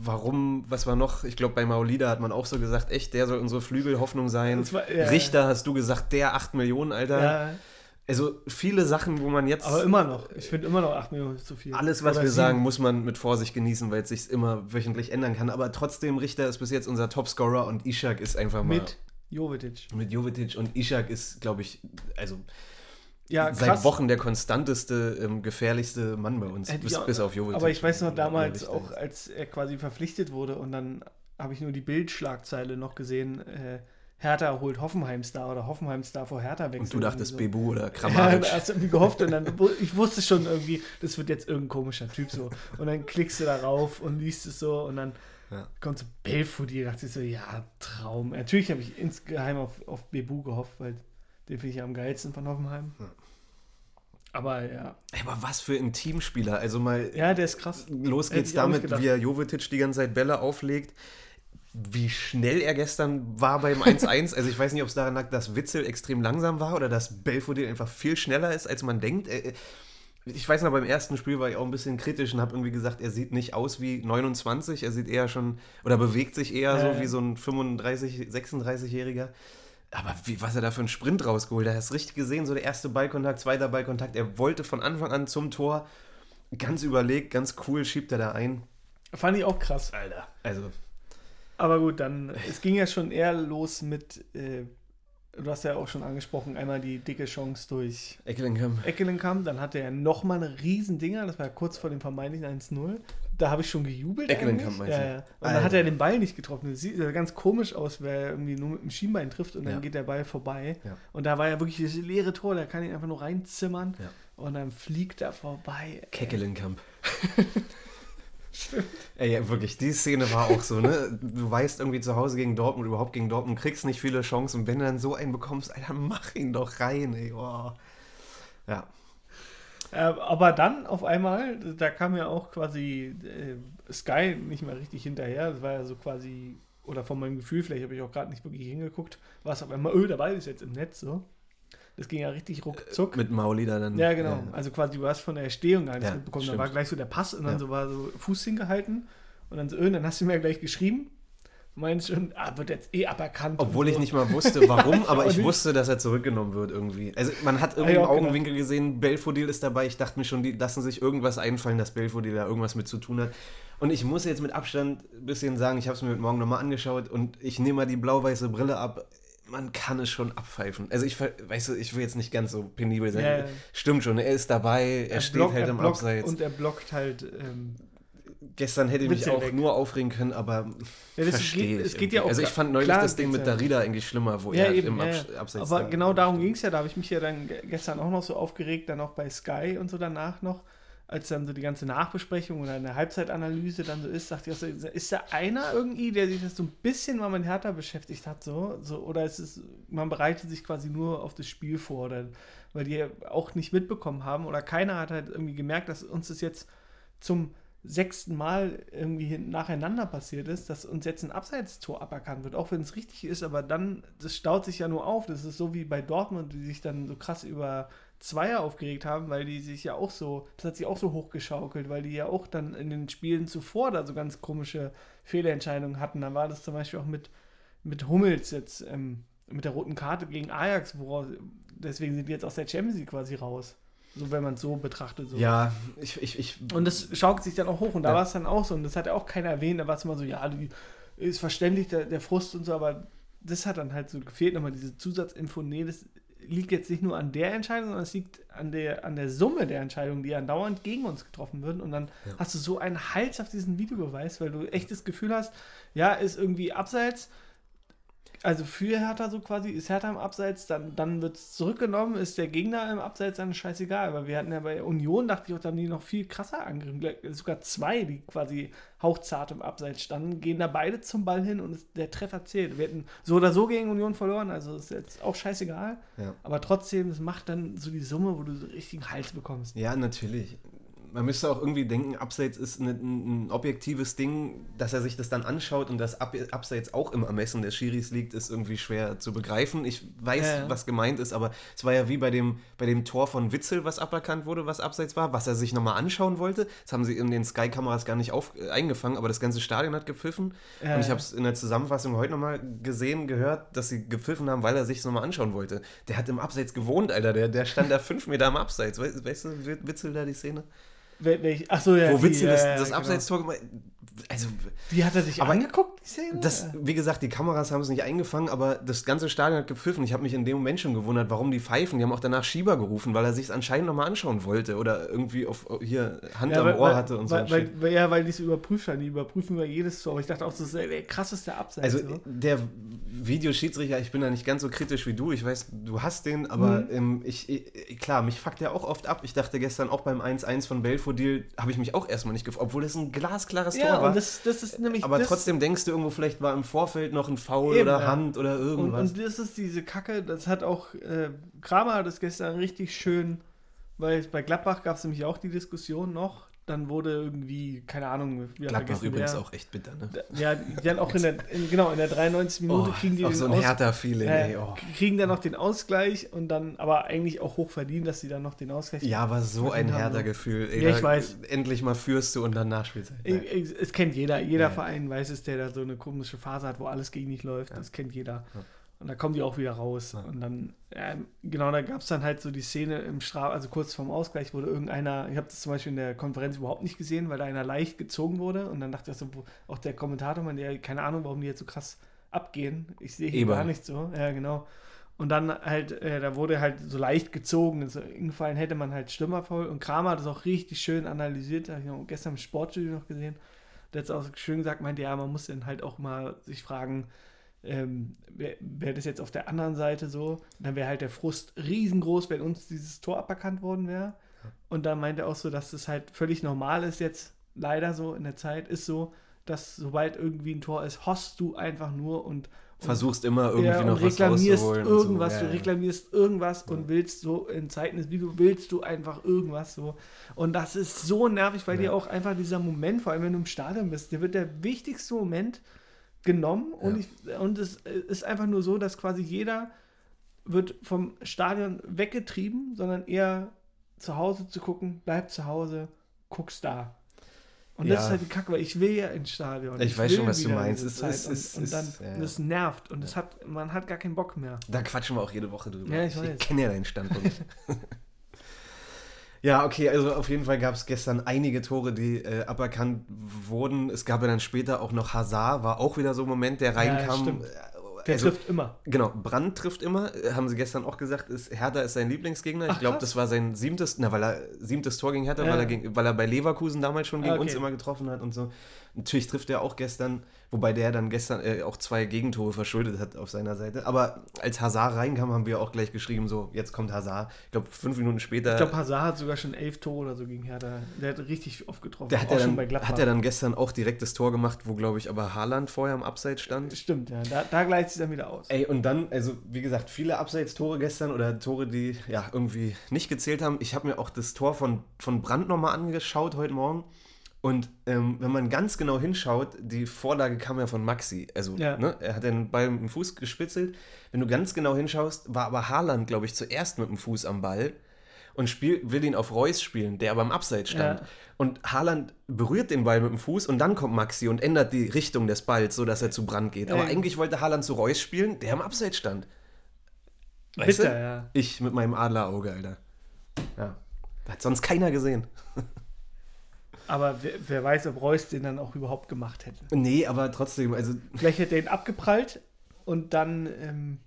warum, was war noch, ich glaube bei Maulida hat man auch so gesagt, echt, der soll unsere Flügelhoffnung sein. War- ja. Richter hast du gesagt, der 8 Millionen, Alter. ja. Also viele Sachen, wo man jetzt Aber immer noch. Ich finde immer noch 8 Millionen ist zu viel. alles, was Oder wir sieben. sagen, muss man mit Vorsicht genießen, weil es sich immer wöchentlich ändern kann. Aber trotzdem, Richter ist bis jetzt unser Topscorer und Ishak ist einfach mal Mit Jovetic. mit Jovetic und Ishak ist, glaube ich, also Ja, seit. Wochen der konstanteste, ähm, Äh, gefährlichste Mann bei uns, bis, auch- bis auf Jovetic. Aber ich weiß noch Ja, damals auch, als er quasi verpflichtet wurde und dann habe ich nur die Bildschlagzeile noch gesehen, äh, Hertha holt Hoffenheim-Star oder Hoffenheim-Star vor Hertha wechseln. Und du dachtest irgendwie Bebu oder <laughs> Ja, Kramaric. da hast irgendwie gehofft und dann, ich wusste schon irgendwie, das wird jetzt irgendein komischer Typ so. Und dann klickst du darauf und liest es so und dann Ja. kommt so Belfodil, dachte ich so, ja, Traum. Natürlich habe ich insgeheim auf, auf Bebu gehofft, weil den finde ich am geilsten von Hoffenheim. Ja. Aber ja, Aber was für ein Teamspieler. Also mal ja, der ist krass. los geht's damit, wie er Jovetic die ganze Zeit Bälle auflegt. Wie schnell er gestern war beim 1-1. Also ich weiß nicht, ob es daran lag, dass Witzel extrem langsam war oder dass Belfodil einfach viel schneller ist, als man denkt. Äh, Ich weiß noch, beim ersten Spiel war ich auch ein bisschen kritisch und habe irgendwie gesagt, er sieht nicht aus wie 29, er sieht eher schon oder bewegt sich eher Ja, so wie so ein 35, 36-Jähriger. Aber wie, was er da für einen Sprint rausgeholt hat, hast richtig gesehen, so der erste Ballkontakt, zweiter Ballkontakt. Er wollte von Anfang an zum Tor. Ganz überlegt, ganz cool, schiebt er da ein. Fand ich auch krass. Alter. Also, Aber gut, dann, es ging ja schon eher los mit, äh, du hast ja auch schon angesprochen, einmal die dicke Chance durch Eckelenkamp. Eckelenkamp, dann hatte er nochmal eine Riesendinger, das war ja kurz vor dem vermeintlichen 1-0. Da habe ich schon gejubelt. Eigentlich. meinst ja, du? ja. Und Alter. dann hat er den Ball nicht getroffen. Das sieht ja ganz komisch aus, weil er irgendwie nur mit dem Schienbein trifft und dann Ja. geht der Ball vorbei. Ja. Und da war ja wirklich das leere Tor, da kann ihn einfach nur reinzimmern Ja. und dann fliegt er vorbei. Keckelenkamp. <laughs> Ey, ja, wirklich, die Szene war auch so, ne? Du weißt irgendwie zu Hause gegen Dortmund, überhaupt gegen Dortmund, kriegst nicht viele Chancen. Und wenn du dann so einen bekommst, Alter, mach ihn doch rein, ey. Oh. Ja. Äh, aber dann auf einmal, da kam ja auch quasi äh, Sky nicht mehr richtig hinterher. Das war ja so quasi, oder von meinem Gefühl, vielleicht habe ich auch gerade nicht wirklich hingeguckt, war es auf einmal, öh, der Ball ist jetzt im Netz so. Das ging ja richtig ruckzuck. Mit Mauli da dann. ja, genau. Also quasi, du hast von der Entstehung gar nichts Ja, mitbekommen. Da stimmt. war gleich so der Pass und dann Ja. so war so Fuß hingehalten und dann so, öh, dann hast du mir ja gleich geschrieben. Meinst schon, ah, wird jetzt eh aberkannt. Obwohl und ich so. nicht mal wusste, warum, <laughs> ich aber ich nicht. wusste, dass er zurückgenommen wird irgendwie. Also man hat irgendwie Ah, im ja, auch Augenwinkel gesehen, Belfodil ist dabei. Ich dachte mir schon, die lassen sich irgendwas einfallen, dass Belfodil da irgendwas mit zu tun hat. Und ich muss jetzt mit Abstand ein bisschen sagen, ich habe es mir heute Morgen nochmal angeschaut und ich nehme mal die blau-weiße Brille ab. Man kann es schon abpfeifen. Also ich, weißt du, ich will jetzt nicht ganz so penibel sein. Ja, ja. Stimmt schon, er ist dabei, er, steht blockt- halt er im Abseits. Und er blockt halt. Ähm, Gestern hätte ich mich auch weg. nur aufregen können, aber Ja, das verstehe geht- es geht ja auch Also ich fand neulich das Ding mit. Darida eigentlich schlimmer, wo Ja, er eben, im Abs ja. Abseits Aber genau darum ging es ja. Da habe ich mich ja dann ge- gestern auch noch so aufgeregt, dann auch bei Sky und so danach noch, als dann so die ganze Nachbesprechung oder eine Halbzeitanalyse dann so ist, dachte ich, auch so, ist da einer irgendwie, der sich das so ein bisschen mal mit Hertha beschäftigt hat, so, so oder ist es, man bereitet sich quasi nur auf das Spiel vor, oder, weil die auch nicht mitbekommen haben oder keiner hat halt irgendwie gemerkt, dass uns das jetzt zum sechsten Mal irgendwie nacheinander passiert ist, dass uns jetzt ein Abseitstor aberkannt wird, auch wenn es richtig ist, aber dann, das staut sich ja nur auf. Das ist so wie bei Dortmund, die sich dann so krass über Zweier aufgeregt haben, weil die sich ja auch so, das hat sich auch so hochgeschaukelt, weil die ja auch dann in den Spielen zuvor da so ganz komische Fehlentscheidungen hatten. Da war das zum Beispiel auch mit, mit Hummels jetzt, ähm, mit der roten Karte gegen Ajax, woraus, deswegen sind die jetzt aus der Champions League quasi raus. So, wenn man es so betrachtet. So. Ja, ich, ich, ich Und das schaukelt sich dann auch hoch. Und da Ja. war es dann auch so. Und das hat ja auch keiner erwähnt. Da war es immer so, ja, die, ist verständlich, der, der Frust und so. Aber das hat dann halt so gefehlt. Nochmal diese Zusatzinfo. Nee, das liegt jetzt nicht nur an der Entscheidung, sondern es liegt an der, an der Summe der Entscheidungen, die andauernd gegen uns getroffen werden. Und dann Ja. hast du so einen Hals auf diesen Videobeweis, weil du echt das Gefühl hast, ja, ist irgendwie abseits. Also für Hertha so quasi, ist Hertha im Abseits, dann, dann wird es zurückgenommen, ist der Gegner im Abseits, dann scheißegal. Aber wir hatten ja bei Union, dachte ich auch, da haben die noch viel krasser angegriffen. Sogar zwei, die quasi hauchzart im Abseits standen, gehen da beide zum Ball hin und der Treffer zählt. Wir hätten so oder so gegen Union verloren, also ist jetzt auch scheißegal. Ja. Aber trotzdem, es macht dann so die Summe, wo du so richtigen Hals bekommst. Ja, natürlich. Man müsste auch irgendwie denken, Abseits ist ein, ein, objektives Ding, dass er sich das dann anschaut und das Ab Abseits auch im Ermessen des Schiris liegt, ist irgendwie schwer zu begreifen. Ich weiß, ja, ja. was gemeint ist, aber es war ja wie bei dem, bei dem Tor von Witzel, was aberkannt wurde, was Abseits war, was er sich nochmal anschauen wollte. Das haben sie in den Sky-Kameras gar nicht auf, äh, eingefangen, aber das ganze Stadion hat gepfiffen. Ja, und ich habe es in der Zusammenfassung heute nochmal gesehen, gehört, dass sie gepfiffen haben, weil er sich es nochmal anschauen wollte. Der hat im Abseits gewohnt, Alter. Der, der stand da <laughs> fünf Meter am Abseits. Weißt, weißt du, Witzel da die Szene? Welch, ach so, ja. Wo Witzel das, das genau. Abseitstor gemacht also, Wie hat er sich aber angeguckt, die Szene? Das, wie gesagt, die Kameras haben es nicht eingefangen, aber das ganze Stadion hat gepfiffen. Ich habe mich in dem Moment schon gewundert, warum die pfeifen. Die haben auch danach Schieber gerufen, weil er sich es anscheinend nochmal anschauen wollte oder irgendwie auf hier Hand ja, am weil, Ohr hatte und weil, so. Weil, weil, ja, weil die es überprüft haben. Die überprüfen über jedes Tor. Aber ich dachte auch, das ist der krasseste Abseits. Also so. der Videoschiedsrichter, ich bin da nicht ganz so kritisch wie du. Ich weiß, du hast den, aber mhm. ähm, ich, ich, klar, mich fuckt der auch oft ab. Ich dachte gestern auch beim 1-1 von Belfodil, habe ich mich auch erstmal nicht gefreut, obwohl das ein glasklares ja, Tor war. Das, das ist nämlich aber trotzdem denkst du irgendwo, vielleicht war im Vorfeld noch ein Foul Eben, oder Hand oder irgendwas. Und, und, das ist diese Kacke, das hat auch, äh, Kramer hat das gestern richtig schön, weil bei Gladbach gab es nämlich auch die Diskussion noch, dann wurde irgendwie, keine Ahnung, wie Gladbach übrigens der, auch echt bitter, ne? Ja, dann auch in der, in, genau, in der 93. Minute oh, kriegen die auch so ein härter Feeling, äh, oh. kriegen dann noch den Ausgleich und dann, aber eigentlich auch hoch verdient, dass sie dann noch den Ausgleich Ja, aber so ein härter Gefühl. Ey, ja, ich weiß. Endlich mal führst du und dann nachspielst du. Es kennt jeder, jeder ja. Verein weiß es, der da so eine komische Phase hat, wo alles gegen dich läuft, ja. das kennt jeder. Ja. Und da kommen die auch wieder raus. Ja. Und dann, ja, genau, da gab es dann halt so die Szene im Straf, also kurz vorm Ausgleich wurde irgendeiner, ich habe das zum Beispiel in der Konferenz überhaupt nicht gesehen, weil da einer leicht gezogen wurde. Und dann dachte ich so, auch der Kommentator, man, der, keine Ahnung, warum die jetzt so krass abgehen. Ich sehe hier Eber. gar nicht so. Ja, genau. Und dann halt, äh, da wurde halt so leicht gezogen. Also ingefallen hätte man halt Stürmerfaul. Und Kramer hat das auch richtig schön analysiert. Habe ich noch gestern im Sportstudio noch gesehen. Der hat es auch schön gesagt, meinte, ja, man muss dann halt auch mal sich fragen, ähm, wäre wär das jetzt auf der anderen Seite so, dann wäre halt der Frust riesengroß, wenn uns dieses Tor aberkannt worden wäre. Und dann meint er auch so, dass das halt völlig normal ist jetzt, leider so in der Zeit, ist so, dass sobald irgendwie ein Tor ist, host du einfach nur und, und versuchst immer irgendwie ja, noch was rauszuholen. Irgendwas, so. ja, du reklamierst irgendwas ja. und willst so in Zeiten des Videos willst du einfach irgendwas so. Und das ist so nervig, weil dir auch einfach dieser Moment, vor allem wenn du im Stadion bist, der wird der wichtigste Moment genommen und, ja. ich, und es ist einfach nur so, dass quasi jeder wird vom Stadion weggetrieben, sondern eher zu Hause zu gucken, bleib zu Hause, guckst da. Und ja. das ist halt die Kacke, weil ich will ja ins Stadion. Ich, ich weiß schon, was du meinst. Es, es, es, und, und, dann, ja. das nervt und ja. hat, man hat gar keinen Bock mehr. Da quatschen wir auch jede Woche drüber. Ja, ich, ich kenne ja deinen Standpunkt. <laughs> Ja, okay, also auf jeden Fall gab es gestern einige Tore, die äh, aberkannt wurden. Es gab ja dann später auch noch Hazard, war auch wieder so ein Moment, der reinkam. Ja, der also, trifft immer. Genau, Brand trifft immer, äh, haben sie gestern auch gesagt, ist, Hertha ist sein Lieblingsgegner. ich glaube, das war sein siebtes, na, weil er siebtes Tor gegen Hertha, ja. weil, er gegen, weil er bei Leverkusen damals schon gegen ah, okay. uns immer getroffen hat und so. Natürlich trifft er auch gestern, wobei der dann gestern äh, auch zwei Gegentore verschuldet hat auf seiner Seite. Aber als Hazard reinkam, haben wir auch gleich geschrieben, so, jetzt kommt Hazard. Ich glaube, fünf Minuten später. Ich glaube, Hazard hat sogar schon elf Tore oder so gegen Hertha. Der hat richtig oft getroffen. Der hat, auch dann, hat er dann gestern auch direkt das Tor gemacht, wo, glaube ich, aber Haaland vorher am Abseits stand. Stimmt, ja. Da, da gleicht es dann wieder aus. Ey, und dann, also wie gesagt, viele Abseits-Tore gestern oder Tore, die ja irgendwie nicht gezählt haben. Ich habe mir auch das Tor von, von Brandt nochmal angeschaut heute Morgen. Und ähm, wenn man ganz genau hinschaut, die Vorlage kam ja von Maxi. Also, ja. ne, er hat den Ball mit dem Fuß gespitzelt. Wenn du ganz genau hinschaust, war aber Haaland, glaube ich, zuerst mit dem Fuß am Ball und spiel, will ihn auf Reus spielen, der aber im Abseits stand. Ja. Und Haaland berührt den Ball mit dem Fuß und dann kommt Maxi und ändert die Richtung des Balls, sodass er zu Brand geht. Aber eigentlich wollte Haaland zu Reus spielen, der im Abseits stand. Weißt Bitter, du? ja. Ich mit meinem Adlerauge, Alter. Ja. Hat sonst keiner gesehen. <laughs> Aber wer, wer, weiß, ob Reus den dann auch überhaupt gemacht hätte. Nee, aber trotzdem, also. Vielleicht hätte er ihn abgeprallt und dann ähm,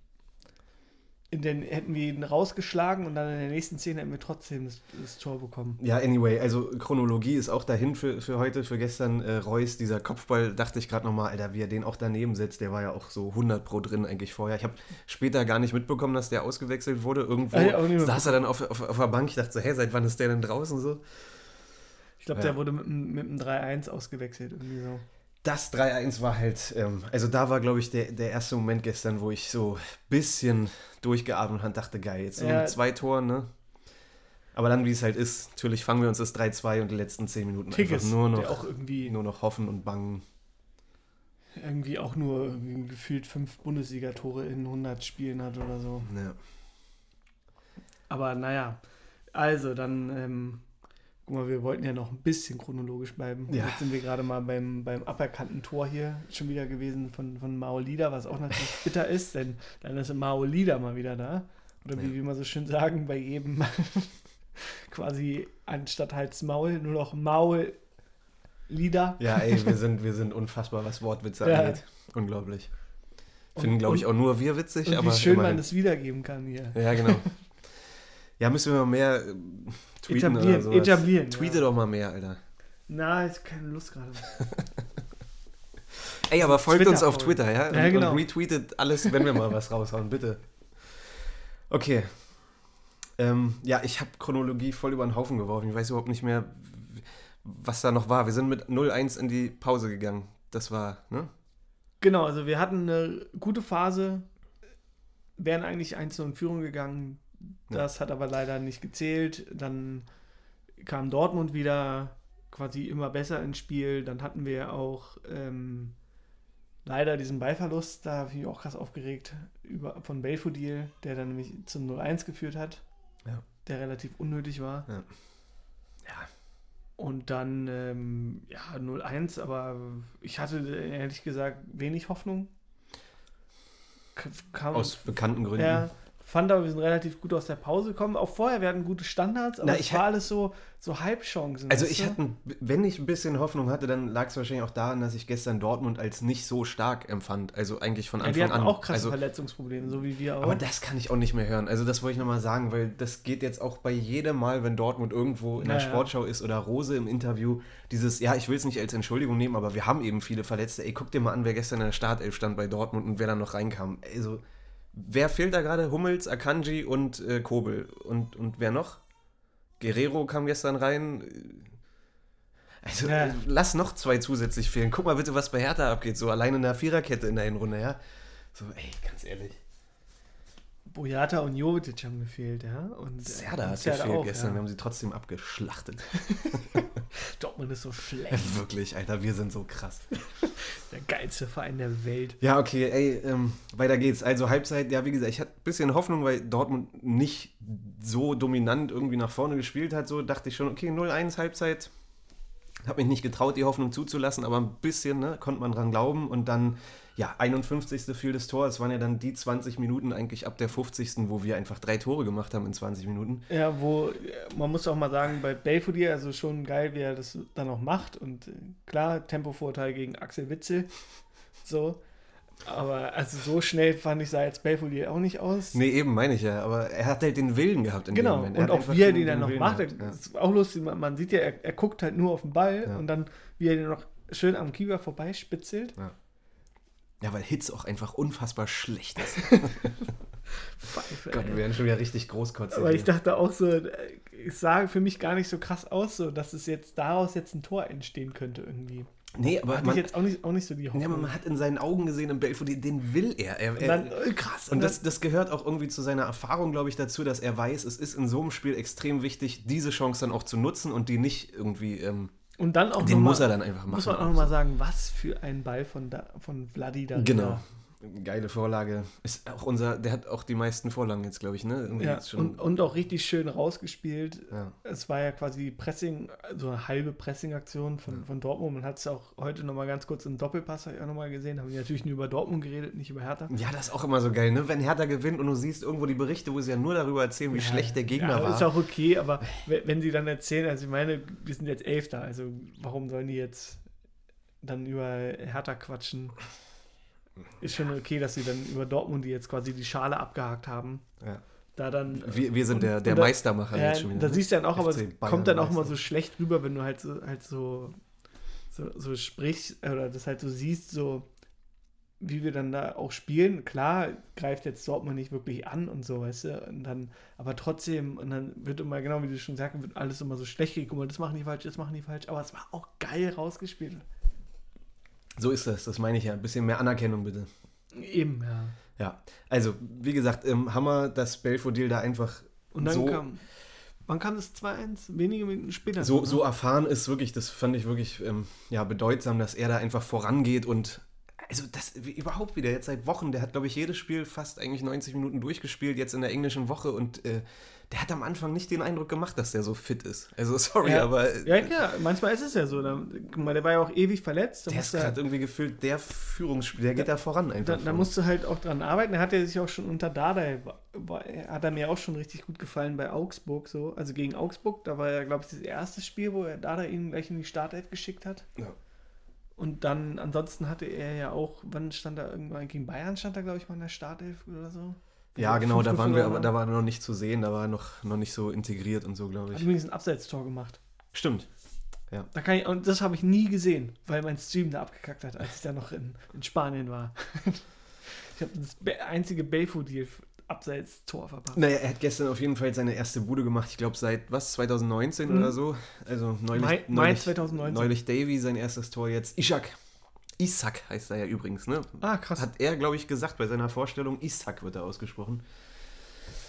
in den, hätten wir ihn rausgeschlagen und dann in der nächsten Szene hätten wir trotzdem das, das Tor bekommen. Ja, anyway, also Chronologie ist auch dahin für, für heute, für gestern. Äh, Reus, dieser Kopfball, dachte ich gerade nochmal, Alter, wie er den auch daneben setzt, der war ja auch so 100 pro drin eigentlich vorher. Ich habe später gar nicht mitbekommen, dass der ausgewechselt wurde. Irgendwo ja, saß er dann auf, auf, auf der Bank. Ich dachte so, hä, seit wann ist der denn draußen so? Ich glaube, ja. der wurde mit, mit einem 3-1 ausgewechselt, irgendwie so. Das 3-1 war halt, ähm, also da war, glaube ich, der, der erste Moment gestern, wo ich so ein bisschen durchgeatmet und dachte, geil, jetzt so ja. zwei Toren, ne? Aber dann, wie es halt ist, natürlich fangen wir uns das 3-2 und die letzten 10 Minuten Tigges, einfach nur noch, auch irgendwie, nur noch hoffen und bangen. irgendwie auch nur irgendwie gefühlt fünf Bundesligatore in 100 Spielen hat oder so. Ja. Aber naja, also dann, ähm, guck mal, wir wollten ja noch ein bisschen chronologisch bleiben. Ja. Jetzt sind wir gerade mal beim, beim aberkannten Tor hier schon wieder gewesen von, von Maolida, was auch natürlich <laughs> bitter ist, denn dann ist Maolida mal wieder da. Oder wie Ja. wir mal so schön sagen, bei jedem <laughs> quasi anstatt Hals Maul nur noch Maul Lieder. Ja, ey, wir <laughs> sind, wir sind unfassbar, was Wortwitze Ja. angeht. Unglaublich. Finden, glaube ich, auch nur wir witzig, Und aber. wie schön man immerhin. das wiedergeben kann hier. Ja, genau. Ja, müssen wir mal mehr äh, tweeten Etablieren, oder sowas. etablieren, Tweete ja. doch mal mehr, Alter. Na, ist keine Lust gerade. <laughs> Ey, aber folgt Twitter uns auf folgen. Twitter, ja? Und, Ja, genau. und retweetet alles, wenn wir mal was raushauen, bitte. Okay. Ähm, ja, ich habe Chronologie voll über den Haufen geworfen. Ich weiß überhaupt nicht mehr, was da noch war. Wir sind mit 0-1 in die Pause gegangen. Das war, ne? Genau, also wir hatten eine gute Phase, wären eigentlich 1 in Führung gegangen. Das hat aber leider nicht gezählt. Dann kam Dortmund wieder quasi immer besser ins Spiel. Dann hatten wir auch ähm, leider diesen Ballverlust, da habe ich mich auch krass aufgeregt, über, von Belfodil, der dann nämlich zum 0-1 geführt hat. Ja. Der relativ unnötig war. Ja. Ja. Und dann, ähm, ja, 0-1, aber ich hatte ehrlich gesagt wenig Hoffnung. Kam, Aus bekannten Gründen. ja, fand aber, wir sind relativ gut aus der Pause gekommen. Auch vorher, wir hatten gute Standards, aber Na, es ich war hä- alles so, so Halbchancen. Also ich du? hatte, wenn ich ein bisschen Hoffnung hatte, dann lag es wahrscheinlich auch daran, dass ich gestern Dortmund als nicht so stark empfand. Also eigentlich von ja, Anfang die hatten an. auch krasse also, Verletzungsprobleme, so wie wir auch. aber das kann ich auch nicht mehr hören. Also das wollte ich nochmal sagen, weil das geht jetzt auch bei jedem Mal, wenn Dortmund irgendwo in der Ja, ja. Sportschau ist oder Rose im Interview, dieses, ja, ich will es nicht als Entschuldigung nehmen, aber wir haben eben viele Verletzte. Ey, guck dir mal an, wer gestern in der Startelf stand bei Dortmund und wer dann noch reinkam. Also, wer fehlt da gerade? Hummels, Akanji und äh, Kobel. Und, und wer noch? Guerrero kam gestern rein. Also, Ja. lass noch zwei zusätzlich fehlen. Guck mal bitte, was bei Hertha abgeht. So alleine in der Viererkette in der Hinrunde, ja. So, ey, ganz ehrlich. Boyata und Jovetic haben gefehlt, ja. Und Serda und hat Serda gefehlt auch, gestern. Wir Ja. haben sie trotzdem abgeschlachtet. <laughs> Dortmund ist so schlecht. <laughs> Wirklich, Alter, wir sind so krass. <laughs> Der geilste Verein der Welt. Ja, okay, ey, ähm, weiter geht's. Also Halbzeit, ja, wie gesagt, ich hatte ein bisschen Hoffnung, weil Dortmund nicht so dominant irgendwie nach vorne gespielt hat. So dachte ich schon, okay, 0-1 Halbzeit. Habe mich nicht getraut, die Hoffnung zuzulassen, aber ein bisschen ne, konnte man dran glauben. Und dann, ja, 51. fiel das Tor. Es waren ja dann die 20 Minuten eigentlich ab der 50. wo wir einfach drei Tore gemacht haben in 20 Minuten. Ja, wo, man muss auch mal sagen, bei Belfodil, also schon geil, wie er das dann auch macht. Und äh, klar, Tempovorteil gegen Axel Witzel. So. Aber also so schnell fand ich, sah jetzt Belfodil auch nicht aus. Nee, eben meine ich ja, aber er hat halt den Willen gehabt in dem Genau, Moment. Er und hat auch wie er den- den dann noch Willen macht, gehabt, das ist auch lustig, man, man sieht ja, er, er guckt halt nur auf den Ball Ja. und dann, wie er den noch schön am Kiewer vorbeispitzelt. Ja, weil Hitz auch einfach unfassbar schlecht ist. <laughs> Pfeife, Gott, wir werden schon wieder richtig großkotzig. Aber ich hier. dachte auch so, äh, es sah für mich gar nicht so krass aus, so dass es jetzt daraus jetzt ein Tor entstehen könnte irgendwie. nee, aber Hatte man, ich jetzt auch nicht, auch nicht so die ja, Hoffnung. man hat in seinen Augen gesehen, im Belfodil, den will er. er, und dann, äh, krass. und das, das gehört auch irgendwie zu seiner Erfahrung, glaube ich, dazu, dass er weiß, es ist in so einem Spiel extrem wichtig, diese Chance dann auch zu nutzen und die nicht irgendwie, ähm, und dann auch den noch muss mal, er dann einfach machen. Muss man auch nochmal sagen, was für ein Ball von, da, von Vladi da. Genau. Geile Vorlage. Ist auch unser, der hat auch die meisten Vorlagen jetzt, glaube ich, ne? Irgendwie Ja, und, und auch richtig schön rausgespielt. ja. Es war ja quasi Pressing, so eine halbe Pressing-Aktion von, von Dortmund. Man hat es auch heute nochmal ganz kurz im Doppelpass habe ich auch nochmal gesehen. Haben die natürlich nur über Dortmund geredet, nicht über Hertha. Ja, das ist auch immer so geil, ne? Wenn Hertha gewinnt und du siehst irgendwo die Berichte, wo sie ja nur darüber erzählen, wie schlecht der Gegner ja, war. Ist auch okay, aber we- wenn sie dann erzählen, also ich meine, wir sind jetzt Elfter, also warum sollen die jetzt dann über Hertha quatschen? Ist schon okay, dass sie dann über Dortmund, die jetzt quasi die Schale abgehakt haben, Ja. da dann. Wir, wir sind Und- der, der da- Meistermacher Ja, jetzt schon wieder. da ne? siehst du dann auch, aber es FC kommt dann auch immer Meister. so schlecht rüber, wenn du halt so, halt so, so, so sprichst oder das halt so siehst, so wie wir dann da auch spielen. Klar greift jetzt Dortmund nicht wirklich an und so, weißt du, und dann, aber trotzdem, und dann wird immer, genau wie du schon sagst, wird alles immer so schlecht geguckt, guck mal, das machen die falsch, das machen die falsch, aber es war auch geil rausgespielt. So ist das, das meine ich ja. Ein bisschen mehr Anerkennung bitte. Eben, ja. Ja, also wie gesagt, ähm, Hammer, dass Belfodil da einfach Und dann so kam, wann kam das 2-1? Wenige Minuten später. So, ne? so erfahren ist wirklich, das fand ich wirklich ähm, ja, bedeutsam, dass er da einfach vorangeht und also das überhaupt wieder jetzt seit Wochen, der hat glaube ich jedes Spiel fast eigentlich 90 Minuten durchgespielt, jetzt in der englischen Woche und äh, der hat am Anfang nicht den Eindruck gemacht, dass der so fit ist. Also sorry, Ja. aber äh, Ja, ja, manchmal ist es ja so. Da, guck mal, der war ja auch ewig verletzt. Da der ist gerade irgendwie gefühlt der Führungsspieler, der geht da voran einfach. da, da musst du halt auch dran arbeiten. Er hat ja sich auch schon unter Dardai, war- hat er mir auch schon richtig gut gefallen bei Augsburg so. Also gegen Augsburg, da war ja, glaube ich, das erste Spiel, wo er Dardai ihn gleich in die Startelf geschickt hat. Ja. Und dann, ansonsten hatte er ja auch, wann stand er irgendwann, gegen Bayern stand er, glaube ich, mal in der Startelf oder so. Ja, Wo genau, da waren wir, aber da war er noch nicht zu sehen, da war er noch, noch nicht so integriert und so, glaube Hat ich. übrigens ein Abseitstor gemacht. Stimmt. Da kann ich, und das habe ich nie gesehen, weil mein Stream da abgekackt hat, als ich da noch in, in Spanien war. <laughs> ich habe das einzige Bayfoot-Deal Abseits-Tor verpasst. Naja, er hat gestern auf jeden Fall seine erste Bude gemacht, ich glaube seit, was, 2019 Mhm. oder so? Also neulich, Mai, Mai neulich, 2019. neulich Davy, sein erstes Tor jetzt. Ishak. Isak heißt er ja übrigens, ne? Ah, krass. Hat er, glaube ich, gesagt bei seiner Vorstellung. Isak wird er ausgesprochen.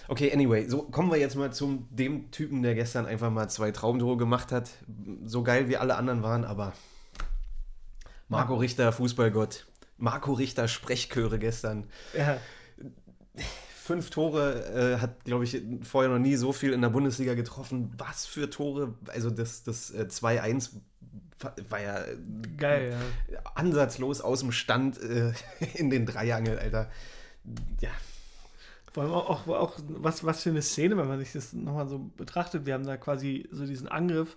Okay, anyway, so kommen wir jetzt mal zum dem Typen, der gestern einfach mal zwei Traumtore gemacht hat. So geil wie alle anderen waren, aber Marco Richter, Fußballgott. Marco Richter, Sprechchöre gestern. ja, Fünf Tore, äh, hat, glaube ich, vorher noch nie so viel in der Bundesliga getroffen. Was für Tore? Also das, das äh, 2-1 war- ja äh, geil, ja. ansatzlos aus dem Stand äh, <laughs> in den Dreiangel, Alter. Ja, Vor allem auch, auch, auch was, was für eine Szene, wenn man sich das nochmal so betrachtet. Wir haben da quasi so diesen Angriff,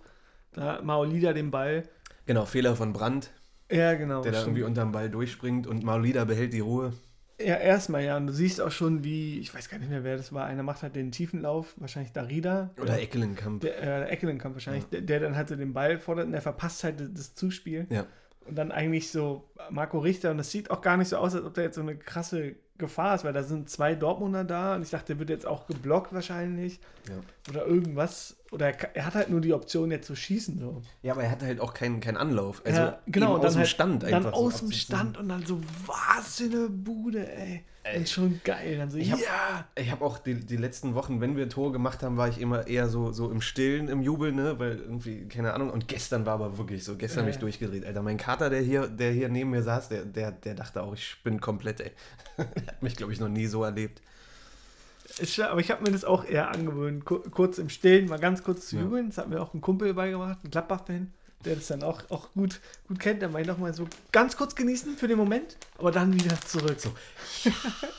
da Maolida den Ball. genau, Fehler von Brandt, Ja, genau. der da irgendwie unterm Ball durchspringt und Maulida behält die Ruhe. Ja, erstmal, ja. Und du siehst auch schon, wie, ich weiß gar nicht mehr, wer das war. Einer macht halt den Tiefenlauf, wahrscheinlich Darida. Oder Eckelenkamp. Der, äh, Eckelenkamp wahrscheinlich, der, der dann halt so den Ball fordert und der verpasst halt das, das Zuspiel. Ja. Und dann eigentlich so Marco Richter, und das sieht auch gar nicht so aus, als ob da jetzt so eine krasse Gefahr ist, weil da sind zwei Dortmunder da und ich dachte, der wird jetzt auch geblockt wahrscheinlich Ja. oder irgendwas. Oder er, er hat halt nur die Option, jetzt zu schießen. So. ja, aber er hatte halt auch keinen keinen Anlauf. Also ja, genau, dann aus dem halt, Stand Dann einfach. so aus dem. Stand und dann so, was für eine Bude, ey. Und schon geil. Dann so, Ich hab- ja. Ich habe auch die, die letzten Wochen, wenn wir Tore gemacht haben, war ich immer eher so, so im Stillen, im Jubel, ne? Weil irgendwie, keine Ahnung. Und gestern war aber wirklich so, gestern Ja, mich durchgedreht. Alter, mein Kater, der hier, der hier neben mir saß, der, der, der dachte auch, ich bin komplett, ey. <laughs> hat mich, glaube ich, noch nie so erlebt. Schwer, aber ich habe mir das auch eher angewöhnt, ku- kurz im Stillen mal ganz kurz zu Ja. jubeln. Das hat mir auch ein Kumpel beigemacht, ein Gladbach-Fan, der das dann auch, auch gut, gut kennt. Der meint auch mal so ganz kurz genießen für den Moment, aber dann wieder zurück. So. <laughs>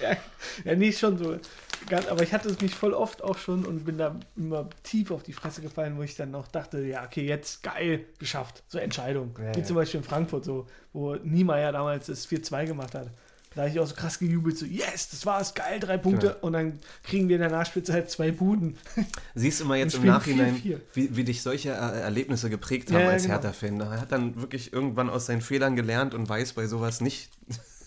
ja, ja, nee, schon so. Ganz, aber ich hatte es mich voll oft auch schon und bin da immer tief auf die Fresse gefallen, wo ich dann auch dachte, ja, okay, jetzt geil, geschafft. So Entscheidung. Ja, Wie ja. zum Beispiel in Frankfurt, so, wo Niemeyer damals das 4-2 gemacht hat. Da habe ich auch so krass gejubelt, so, yes, das war's, geil, drei Punkte. Genau. Und dann kriegen wir in der Nachspielzeit zwei Buden. Siehst du mal jetzt im Nachhinein, 4-4. wie, wie dich solche äh, Erlebnisse geprägt haben ja, als genau. Hertha-Fan. Er hat dann wirklich irgendwann aus seinen Fehlern gelernt und weiß bei sowas nicht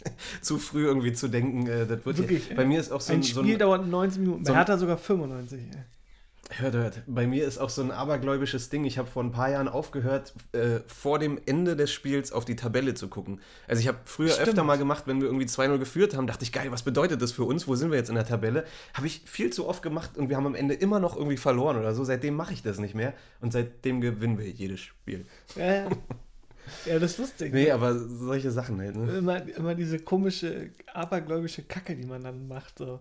<laughs> zu früh irgendwie zu denken, äh, das wird Wirklich, hier. Bei mir ist auch so ein ein, so Spiel ein dauert 90 Minuten, so bei ein- Hertha sogar 95. ey. Hört, hört. Bei mir ist auch so ein abergläubisches Ding. Ich habe vor ein paar Jahren aufgehört, äh, vor dem Ende des Spiels auf die Tabelle zu gucken. Also ich habe früher Stimmt. öfter mal gemacht, wenn wir irgendwie 2-0 geführt haben, dachte ich, geil, was bedeutet das für uns? Wo sind wir jetzt in der Tabelle? Habe ich viel zu oft gemacht und wir haben am Ende immer noch irgendwie verloren oder so. Seitdem mache ich das nicht mehr und seitdem gewinnen wir jedes Spiel. Ja, ja. <laughs> ja, das ist lustig. Nee, aber solche Sachen halt. Ne? Immer, immer diese komische, abergläubische Kacke, die man dann macht. So.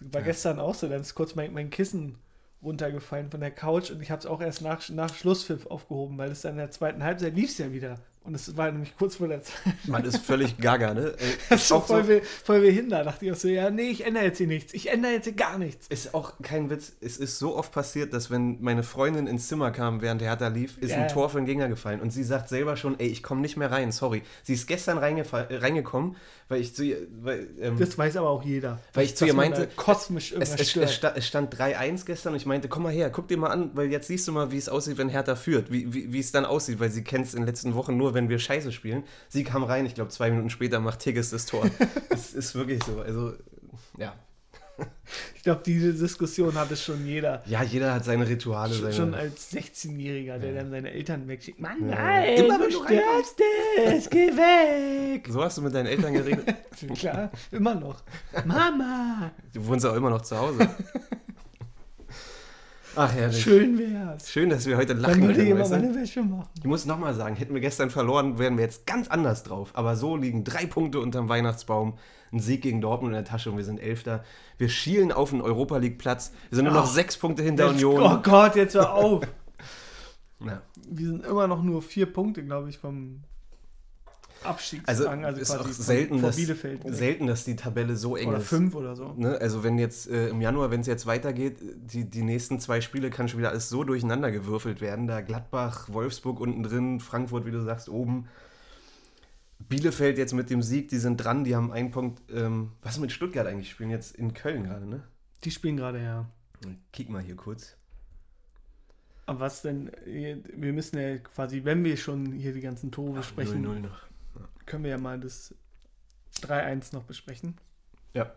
War gestern auch so, dann ist kurz mein, mein Kissen runtergefallen von der Couch und ich habe es auch erst nach, nach Schlusspfiff aufgehoben, weil es dann in der zweiten Halbzeit lief es ja wieder. Und es war nämlich kurz vor der Zeit. Man ist völlig gaga, ne? <laughs> Äh, Das Ist auch voll, so, voll da dachte ich auch so, ja, nee, ich ändere jetzt hier nichts. Ich ändere jetzt hier gar nichts. Ist auch kein Witz. Es ist so oft passiert, dass wenn meine Freundin ins Zimmer kam, während der Hertha lief, ist Ja, ein. Tor für den Gegner gefallen. Und sie sagt selber schon, ey, ich komme nicht mehr rein, sorry. Sie ist gestern reingekommen, weil ich zu ihr, weil, ähm, Das weiß aber auch jeder. Weil ich zu ihr meinte, kosmisch es, es, es stand 3-1 gestern und ich meinte, komm mal her, guck dir mal an, weil jetzt siehst du mal, wie es aussieht, wenn Hertha führt, wie, wie, wie es dann aussieht, weil sie kennt es in den letzten Wochen nur, wenn wir Scheiße spielen. Sie kam rein, ich glaube, zwei Minuten später macht Tigges das Tor. <laughs> Es ist wirklich so, also, ja. Ich glaube, diese Diskussion hatte schon jeder. Ja, jeder hat seine Rituale, Schon, seine... schon als 16-Jähriger, der dann seine Eltern wegschickt. Mann, Ja. nein, Immer wenn du störst es, geh weg. so hast du mit deinen Eltern geredet? <laughs> Klar, immer noch. Mama. Du wohnst auch immer noch zu Hause. <laughs> Ach ja, Schön wär's. Schön, dass wir heute Dann lachen würde können. Weißt meine Wäsche machen. Ich muss nochmal sagen, hätten wir gestern verloren, wären wir jetzt ganz anders drauf. Aber so liegen drei Punkte unterm Weihnachtsbaum, ein Sieg gegen Dortmund in der Tasche und wir sind Elfter. Wir schielen auf einen Europa League Platz. Wir sind nur noch Ach. sechs Punkte hinter Jetzt, Union. oh Gott, jetzt hör auf. <laughs> Ja. Wir sind immer noch nur vier Punkte, glaube ich, vom Abstiegsrang. Also, ist quasi auch selten, dass, selten, dass die Tabelle so eng Oder ist. fünf oder so. Ne? Also wenn jetzt äh, im Januar, wenn es jetzt weitergeht, die, die nächsten zwei Spiele kann schon wieder alles so durcheinander gewürfelt werden. Da Gladbach, Wolfsburg unten drin, Frankfurt, wie du sagst, oben. Bielefeld jetzt mit dem Sieg, die sind dran, die haben einen Punkt. Ähm, was ist mit Stuttgart eigentlich? Spielen jetzt in Köln gerade, ne? Die spielen gerade, ja. Kick mal hier kurz. Aber was denn, wir müssen ja quasi, wenn wir schon hier die ganzen Tore besprechen, 0-0 noch. Können wir ja mal das 3-1 noch besprechen. Ja.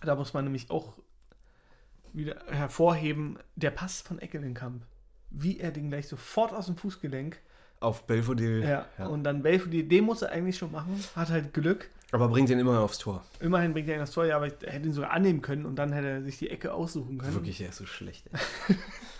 Da muss man nämlich auch wieder hervorheben, der Pass von Eckelenkamp. Wie er den gleich sofort aus dem Fußgelenk. Auf Belfodil. Ja. ja. Und dann Belfodil, den muss er eigentlich schon machen. Hat halt Glück. Aber bringt ihn immer aufs Tor. Immerhin bringt er ihn das Tor, ja, aber er hätte ihn sogar annehmen können und dann hätte er sich die Ecke aussuchen können. Wirklich, er ist so schlecht. <laughs>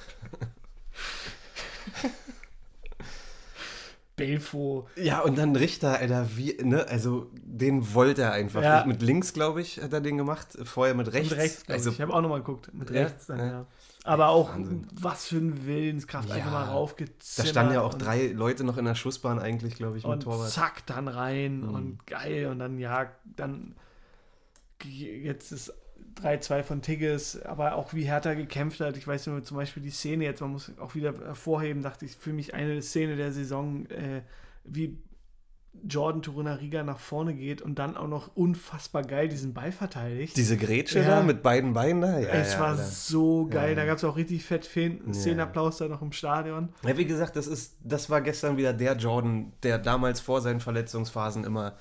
Belfo. Ja, und dann Richter, Alter, wie, ne, also den wollte er einfach. Ja. Mit links, glaube ich, hat er den gemacht, vorher mit rechts. Mit rechts, also, ich. Ich habe auch nochmal geguckt. Mit Ja, rechts dann, ja. ja. Aber auch, Wahnsinn. was für eine Willenskraft. Ja. Einfach mal da raufgezimmert. standen ja auch drei Leute noch in der Schussbahn eigentlich, glaube ich, mit Und Torwart. zack, dann rein Mhm. und geil. Und dann, ja, dann jetzt ist 3-2 von Tigges, aber auch wie Hertha gekämpft hat. Ich weiß nur zum Beispiel die Szene jetzt, man muss auch wieder hervorheben, dachte ich, für mich eine Szene der Saison, äh, wie Jordan Torunariga nach vorne geht und dann auch noch unfassbar geil diesen Ball verteidigt. Diese Grätsche Ja. da mit beiden Beinen da? Ja, es ja, war Alter. so geil. Ja. Da gab es auch richtig fett. Szenenapplaus da noch im Stadion. Ja, wie gesagt, das, ist, das war gestern wieder der Jordan, der damals vor seinen Verletzungsphasen immer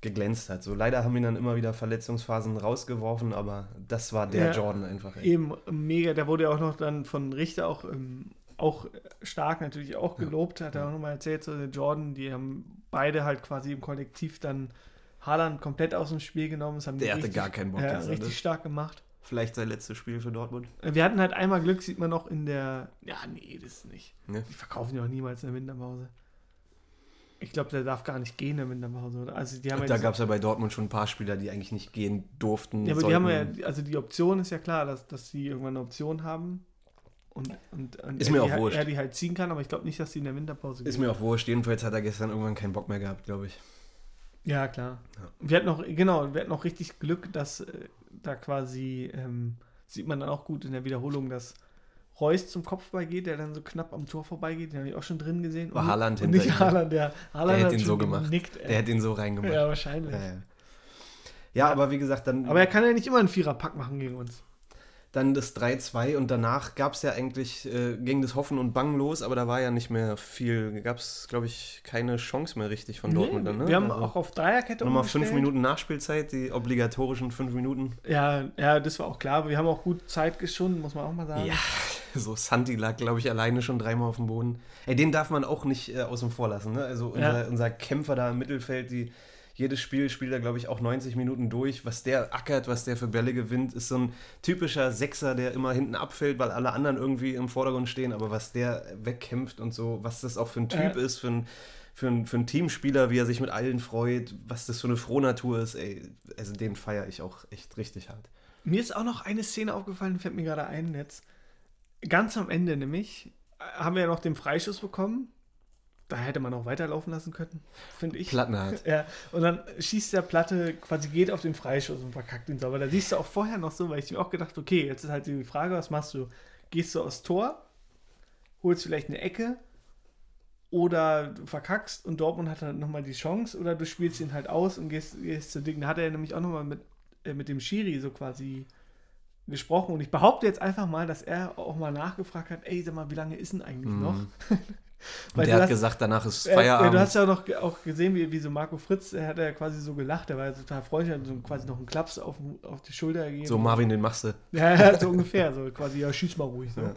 geglänzt hat. So leider haben ihn dann immer wieder Verletzungsphasen rausgeworfen, aber das war der Ja. Jordan einfach. Ey. Eben mega. Der wurde ja auch noch dann von Richter auch, ähm, auch stark natürlich auch gelobt. Hat er auch nochmal erzählt, so der Jordan, die haben beide halt quasi im Kollektiv dann Haaland komplett aus dem Spiel genommen. Das haben Der hatte richtig, gar keinen Bock ja, gestern, richtig ne? stark gemacht. Vielleicht sein letztes Spiel für Dortmund. Äh, Wir hatten halt einmal Glück, sieht man noch in der. Ja, nee, das ist nicht. Ne? Die verkaufen ja auch niemals in der Winterpause. Ich glaube, der darf gar nicht gehen in der Winterpause. Oder? Also die haben ja da gab es ja bei Dortmund schon ein paar Spieler, die eigentlich nicht gehen durften. Ja, aber die haben sollten. ja, also die Option ist ja klar, dass, dass sie irgendwann eine Option haben. Und, und, und Ist er mir die, auch halt- wurscht. er die halt ziehen kann, aber ich glaube nicht, dass sie in der Winterpause Ist mir auch wurscht. Jedenfalls hat er gestern irgendwann keinen Bock mehr gehabt, glaube ich. Ja, klar. Ja. Wir hatten noch, genau, wir hatten noch richtig Glück, dass äh, da quasi, ähm, sieht man dann auch gut in der Wiederholung, dass Reus zum Kopfball geht, der dann so knapp am Tor vorbeigeht, den habe ich auch schon drin gesehen. War Und- Haaland und hinter nicht ihm. Haaland, der Haaland hätte hat ihn so gemacht. genickt, ey. Er hat ihn so reingemacht. ja, wahrscheinlich. Ja, ja. ja, aber wie gesagt, dann, Aber er kann ja nicht immer einen Viererpack machen gegen uns. dann das 3-2 und danach gab es ja eigentlich, äh, ging das Hoffen und Bangen los, aber da war ja nicht mehr viel, gab es, glaube ich, keine Chance mehr richtig von Dortmund Nee, dann. Ne? Wir haben Also auch auf Dreierkette Nochmal fünf. Minuten Nachspielzeit, die obligatorischen fünf Minuten. Ja, ja, das war auch klar. aber Wir haben auch gut Zeit geschunden, muss man auch mal sagen. Ja, <laughs> so Santi lag, glaube ich, alleine schon dreimal auf dem Boden. Ey, den darf man auch nicht äh, außen vor lassen. Ne? Also unser, Ja. unser Kämpfer da im Mittelfeld, die jedes Spiel spielt er, glaube ich, auch 90 Minuten durch. Was der ackert, was der für Bälle gewinnt, ist so ein typischer Sechser, der immer hinten abfällt, weil alle anderen irgendwie im Vordergrund stehen. Aber was der wegkämpft und so, was das auch für ein Typ Ja. ist, für ein, für, ein, für ein Teamspieler, wie er sich mit allen freut, was das für eine Frohnatur ist, ey, also den feiere ich auch echt richtig hart. Mir ist auch noch eine Szene aufgefallen, fällt mir gerade ein jetzt. Ganz am Ende nämlich äh, haben wir ja noch den Freischuss bekommen. Da hätte man auch weiterlaufen lassen können, finde ich. Plattenhart. <laughs> Ja, und dann schießt der Platte, quasi geht auf den Freischuss und verkackt ihn so. Aber da siehst du auch vorher noch so, weil ich mir auch gedacht, okay, jetzt ist halt die Frage, was machst du? Gehst du aufs Tor, holst vielleicht eine Ecke oder du verkackst und Dortmund hat dann nochmal die Chance oder du spielst ihn halt aus und gehst, gehst zu Ding. Da hat er nämlich auch nochmal mit, äh, mit dem Schiri so quasi gesprochen und ich behaupte jetzt einfach mal, dass er auch mal nachgefragt hat, ey, sag mal, wie lange ist denn eigentlich noch? Mhm. Weil der hat hast- gesagt, danach ist äh, Feierabend. du hast ja auch noch auch gesehen, wie, wie so Marco Fritz, er hat ja quasi so gelacht, der war ja total freundlich, hat so quasi noch einen Klaps auf, auf die Schulter gegeben. so Marvin, den machst du. Ja, ja, so ungefähr, so quasi, ja, schieß mal ruhig. So. Ja.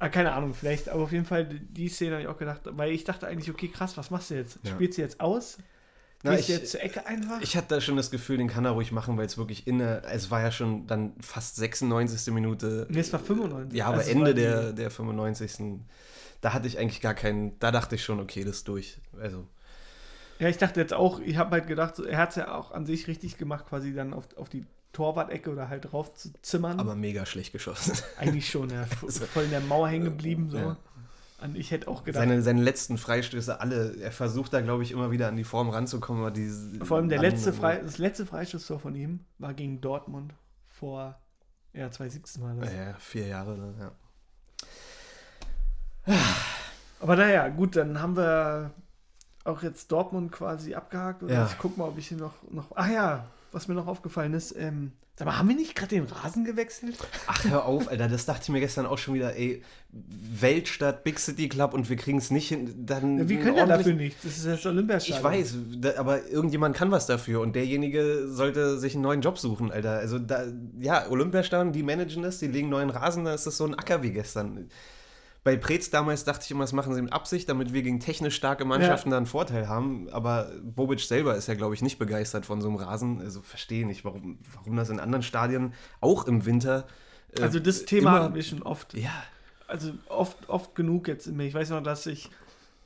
Ah, keine Ahnung, vielleicht, aber auf jeden Fall die Szene habe ich auch gedacht, weil ich dachte eigentlich, okay, krass, was machst du jetzt? Ja. Spielst du jetzt aus? Na, ich- jetzt zur Ecke einfach? Ich hatte da schon das Gefühl, den kann er ruhig machen, weil es wirklich in der, es war ja schon dann fast 96. Minute. nee, es war 95. Ja, aber Also Ende der, der 95. Da hatte ich eigentlich gar keinen, da dachte ich schon, okay, das ist durch. Also, Ja, ich dachte jetzt auch, ich habe halt gedacht, er hat es ja auch an sich richtig gemacht, quasi dann auf, auf die Torwart-Ecke oder halt drauf zu zimmern. aber mega schlecht geschossen. Eigentlich schon, ja. <laughs> Voll in der Mauer hängen geblieben. So. Ja. Und ich hätte auch gedacht, Seine, seine letzten Freistöße, alle, er versucht da, glaube ich, immer wieder an die Form ranzukommen, aber die. vor allem der an- letzte Frei, das letzte Freistoßtor von ihm war gegen Dortmund vor, ja, 2017 war das. Ja, vier Jahre, ne, ja. Aber naja, gut, dann haben wir auch jetzt Dortmund quasi abgehakt. Ja. Ich guck mal, ob ich hier noch, noch. Ach ja, was mir noch aufgefallen ist, ähm, sag mal, haben wir nicht gerade den Rasen gewechselt? Ach, hör auf, Alter, das dachte ich mir gestern auch schon wieder, ey, Weltstadt, Big City Club und wir kriegen es nicht hin, dann. Ja, wir können ja dafür nichts. Das ist das Olympiastadion. Ich weiß, da, aber irgendjemand kann was dafür und derjenige sollte sich einen neuen Job suchen, Alter. Also da, ja, Olympiastadion, die managen das, die legen neuen Rasen, da ist das so ein Acker wie gestern. Bei Preetz damals dachte ich immer, das machen sie mit Absicht, damit wir gegen technisch starke Mannschaften da einen Vorteil haben. Aber Bobic selber ist ja, glaube ich, nicht begeistert von so einem Rasen. Also verstehe nicht, warum, warum das in anderen Stadien auch im Winter. äh, Also das Thema hatten wir schon oft. Ja, Also oft, oft genug jetzt. Ich weiß noch, dass sich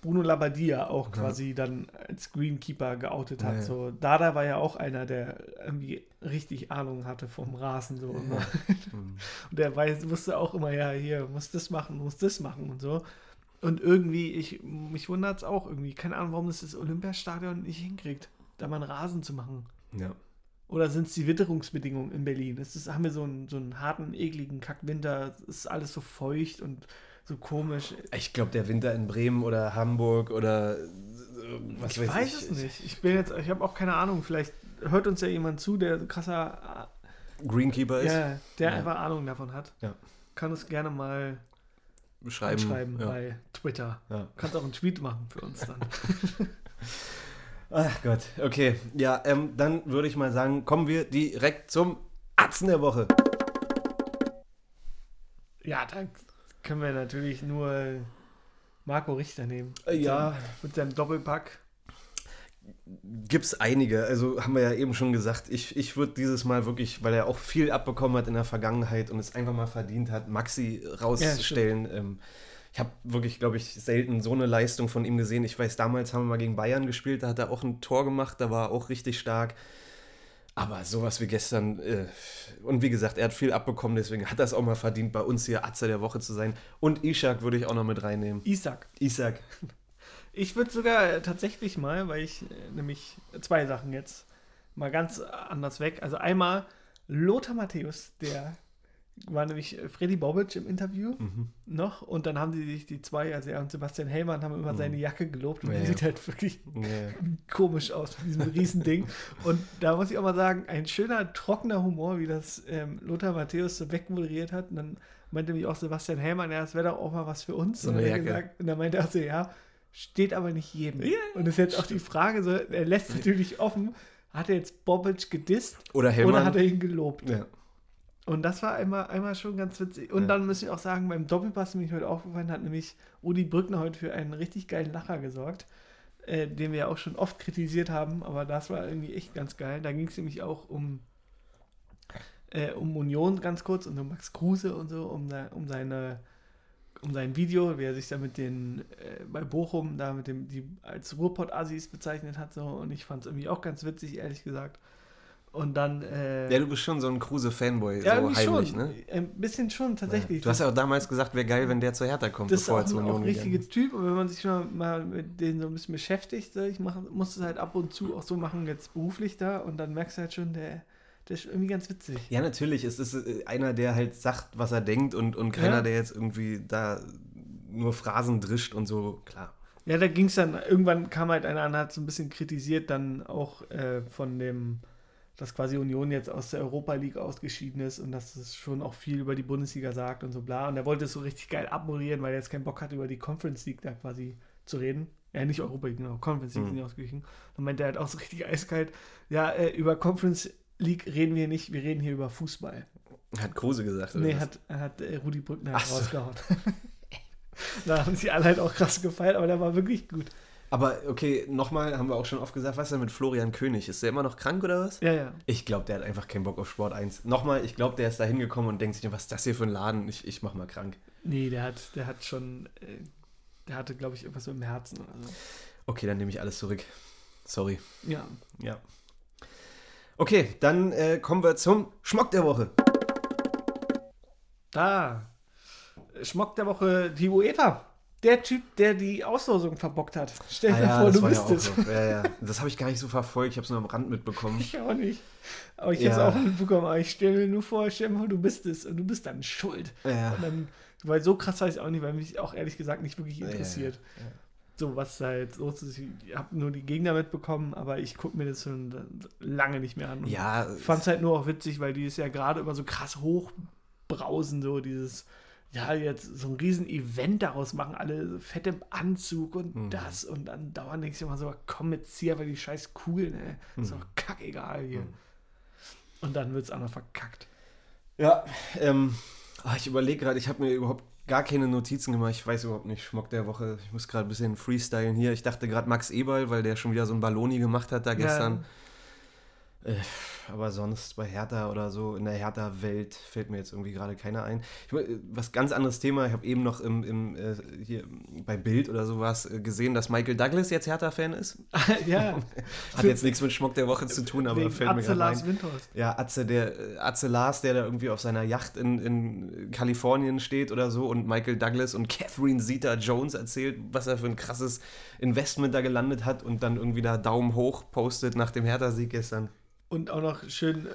Bruno Labbadia auch quasi dann als Greenkeeper geoutet hat. Ja, ja. So, Dada war ja auch einer, der irgendwie richtig Ahnung hatte vom Rasen. So. immer. <laughs> und der weiß, wusste auch immer, ja, hier, muss das machen, muss das machen und so. Und irgendwie, ich, mich wundert es auch irgendwie, keine Ahnung, warum das das Olympiastadion nicht hinkriegt, da mal einen Rasen zu machen. ja. Oder sind es die Witterungsbedingungen in Berlin? Ist das, haben wir so einen, so einen harten, ekligen Kackwinter? Ist alles so feucht und so komisch? Ich glaube, der Winter in Bremen oder Hamburg oder äh, was ich weiß, weiß ich. es nicht. Ich bin jetzt, ich habe auch keine Ahnung. Vielleicht hört uns ja jemand zu, der so krasser, Greenkeeper ist. ja, der Ja. einfach Ahnung davon hat. Ja. Kann uns gerne mal Schreiben. schreiben ja. bei Twitter. Ja. Kannst auch einen Tweet machen für uns dann. <laughs> Ach Gott, okay. Ja, ähm, dann würde ich mal sagen, kommen wir direkt zum Atzen der Woche. ja, dann können wir natürlich nur Marco Richter nehmen. Äh, ja. Mit seinem Doppelpack. Gibt's einige, also haben wir ja eben schon gesagt, ich, ich würde dieses Mal wirklich, weil er auch viel abbekommen hat in der Vergangenheit und es einfach mal verdient hat, Maxi rausstellen. ähm, ich habe wirklich, glaube ich, selten so eine Leistung von ihm gesehen. Ich weiß, damals haben wir mal gegen Bayern gespielt, da hat er auch ein Tor gemacht, da war er auch richtig stark. Aber sowas wie gestern, äh, und wie gesagt, er hat viel abbekommen, deswegen hat er es auch mal verdient, bei uns hier Atze der Woche zu sein. Und Ishak würde ich auch noch mit reinnehmen. Isaac. Isaac. Ich würde sogar äh, tatsächlich mal, weil ich äh, nämlich zwei Sachen jetzt mal ganz anders weg. Also einmal Lothar Matthäus, der war nämlich äh, Freddy Bobic im Interview Mhm. noch und dann haben die sich die zwei, also er und Sebastian Hellmann, haben immer seine Jacke gelobt und Ja, er sieht halt wirklich Ja. <laughs> komisch aus mit diesem Riesending. und da muss ich auch mal sagen, ein schöner, trockener Humor, wie das ähm, Lothar Matthäus so wegmoderiert hat. Und dann meinte mich auch Sebastian Hellmann, ja, das wäre doch auch mal was für uns. So er Jacke. Gesagt. Und dann meinte er auch so, ja, steht aber nicht jedem. Ja, und das ist jetzt auch die Frage, so, er lässt natürlich offen, hat er jetzt Bobic gedisst Oder Hellmann. oder hat er ihn gelobt? ja. Und das war einmal, einmal schon ganz witzig. Und Ja. dann muss ich auch sagen, beim Doppelpass, den mich heute aufgefallen hat, nämlich Udi Brückner heute für einen richtig geilen Lacher gesorgt, äh, den wir ja auch schon oft kritisiert haben, aber das war irgendwie echt ganz geil. Da ging es nämlich auch um, äh, um Union ganz kurz und um Max Kruse und so, um, um seine um sein Video, wie er sich da mit den äh, bei Bochum da mit dem die als Ruhrpott-Assis bezeichnet hat so und ich fand es irgendwie auch ganz witzig ehrlich gesagt und dann äh, Ja, du bist schon so ein Kruse-Fanboy, ja, so heimlich, schon. ne? Ein bisschen schon, tatsächlich. Du hast ja auch damals gesagt, wäre geil, wenn der zur Hertha kommt, das ist bevor auch er zur ein auch Union ein gegangen richtiger Typ. Und wenn man sich mal, mal mit denen so ein bisschen beschäftigt, so, ich mach, muss es halt ab und zu auch so machen, jetzt beruflich da. Und dann merkst du halt schon, der, der ist irgendwie ganz witzig. Ja, natürlich. Es ist äh, einer, der halt sagt, was er denkt und, und keiner, Ja. der jetzt irgendwie da nur Phrasen drischt und so, klar. Ja, da ging es dann, irgendwann kam halt einer an, hat so ein bisschen kritisiert, dann auch äh, von dem, dass quasi Union jetzt aus der Europa League ausgeschieden ist und dass es schon auch viel über die Bundesliga sagt und so bla. Und er wollte es so richtig geil abmoderieren, weil er jetzt keinen Bock hat, über die Conference League da quasi zu reden. Ja, nicht Europa League, genau, Conference League Mhm. sind die ausgewichen. Dann meinte er halt auch so richtig eiskalt, ja, äh, über Conference League reden wir nicht, wir reden hier über Fußball. Hat Kruse gesagt. oder Nee, was? hat, hat äh, Rudi Brückner Ach so. rausgehauen. <laughs> da haben sie alle halt auch krass gefeiert, aber der war wirklich gut. Aber okay, nochmal, haben wir auch schon oft gesagt, was ist denn mit Florian König? Ist der immer noch krank oder was? Ja, ja. Ich glaube, der hat einfach keinen Bock auf Sport 1. Nochmal, ich glaube, der ist da hingekommen und denkt sich, was ist das hier für ein Laden? Ich, ich mach mal krank. Nee, der hat, der hat schon, äh, der hatte, glaube ich, irgendwas mit dem Herzen oder so. Okay, dann nehme ich alles zurück. Sorry. Ja. Ja. Okay, dann äh, kommen wir zum Schmock der Woche. Da. Schmock der Woche, die UEFA. Der Typ, der die Auslosung verbockt hat. Stell dir Ah vor, du war bist ja es. so. Ja, ja. Das habe ich gar nicht so verfolgt, ich habe es nur am Rand mitbekommen. Ich auch nicht. Aber ich Ja. habe es auch mitbekommen. Aber ich stelle mir nur vor, stell dir vor, du bist es und du bist dann schuld. Ja. Dann, weil so krass weiß ich auch nicht, weil mich auch ehrlich gesagt nicht wirklich Ja, ja, interessiert. ja. So was halt so ist. Ich habe nur die Gegner mitbekommen, aber ich gucke mir das schon lange nicht mehr an. Und Ja, Ich fand es halt nur auch witzig, weil die ist ja gerade immer so krass hochbrausen, so dieses, ja, jetzt so ein riesen Event daraus machen, alle so fett im Anzug und Mhm. das und dann dauernd denkst du immer so, komm jetzt hier, aber die scheiß Kugeln, ey. Ist Mhm. doch kackegal hier. Mhm. Und dann wird es auch noch verkackt. Ja, ähm, ah, ich überlege gerade, ich habe mir überhaupt gar keine Notizen gemacht. Ich weiß überhaupt nicht, Schmock der Woche. Ich muss gerade ein bisschen freestylen hier. Ich dachte gerade Max Eberl, weil der schon wieder so ein Balloni gemacht hat da gestern. Äh, aber sonst bei Hertha oder so, in der Hertha-Welt fällt mir jetzt irgendwie gerade keiner ein. Ich, will- äh, was ganz anderes Thema, ich habe eben noch im, im, äh, hier bei Bild oder sowas äh, gesehen, dass Michael Douglas jetzt Hertha-Fan ist. <laughs> ja, <laughs> Hat jetzt nichts mit Schmock der Woche zu tun, aber wegen fällt mir gerade Lars ein. Windhorst. Ja, Atze, der, äh, Atze Lars, der da irgendwie auf seiner Yacht in, in Kalifornien steht oder so und Michael Douglas und Catherine Zeta-Jones erzählt, was er für ein krasses Investment da gelandet hat und dann irgendwie da Daumen hoch postet nach dem Hertha-Sieg gestern. Und auch noch schön äh,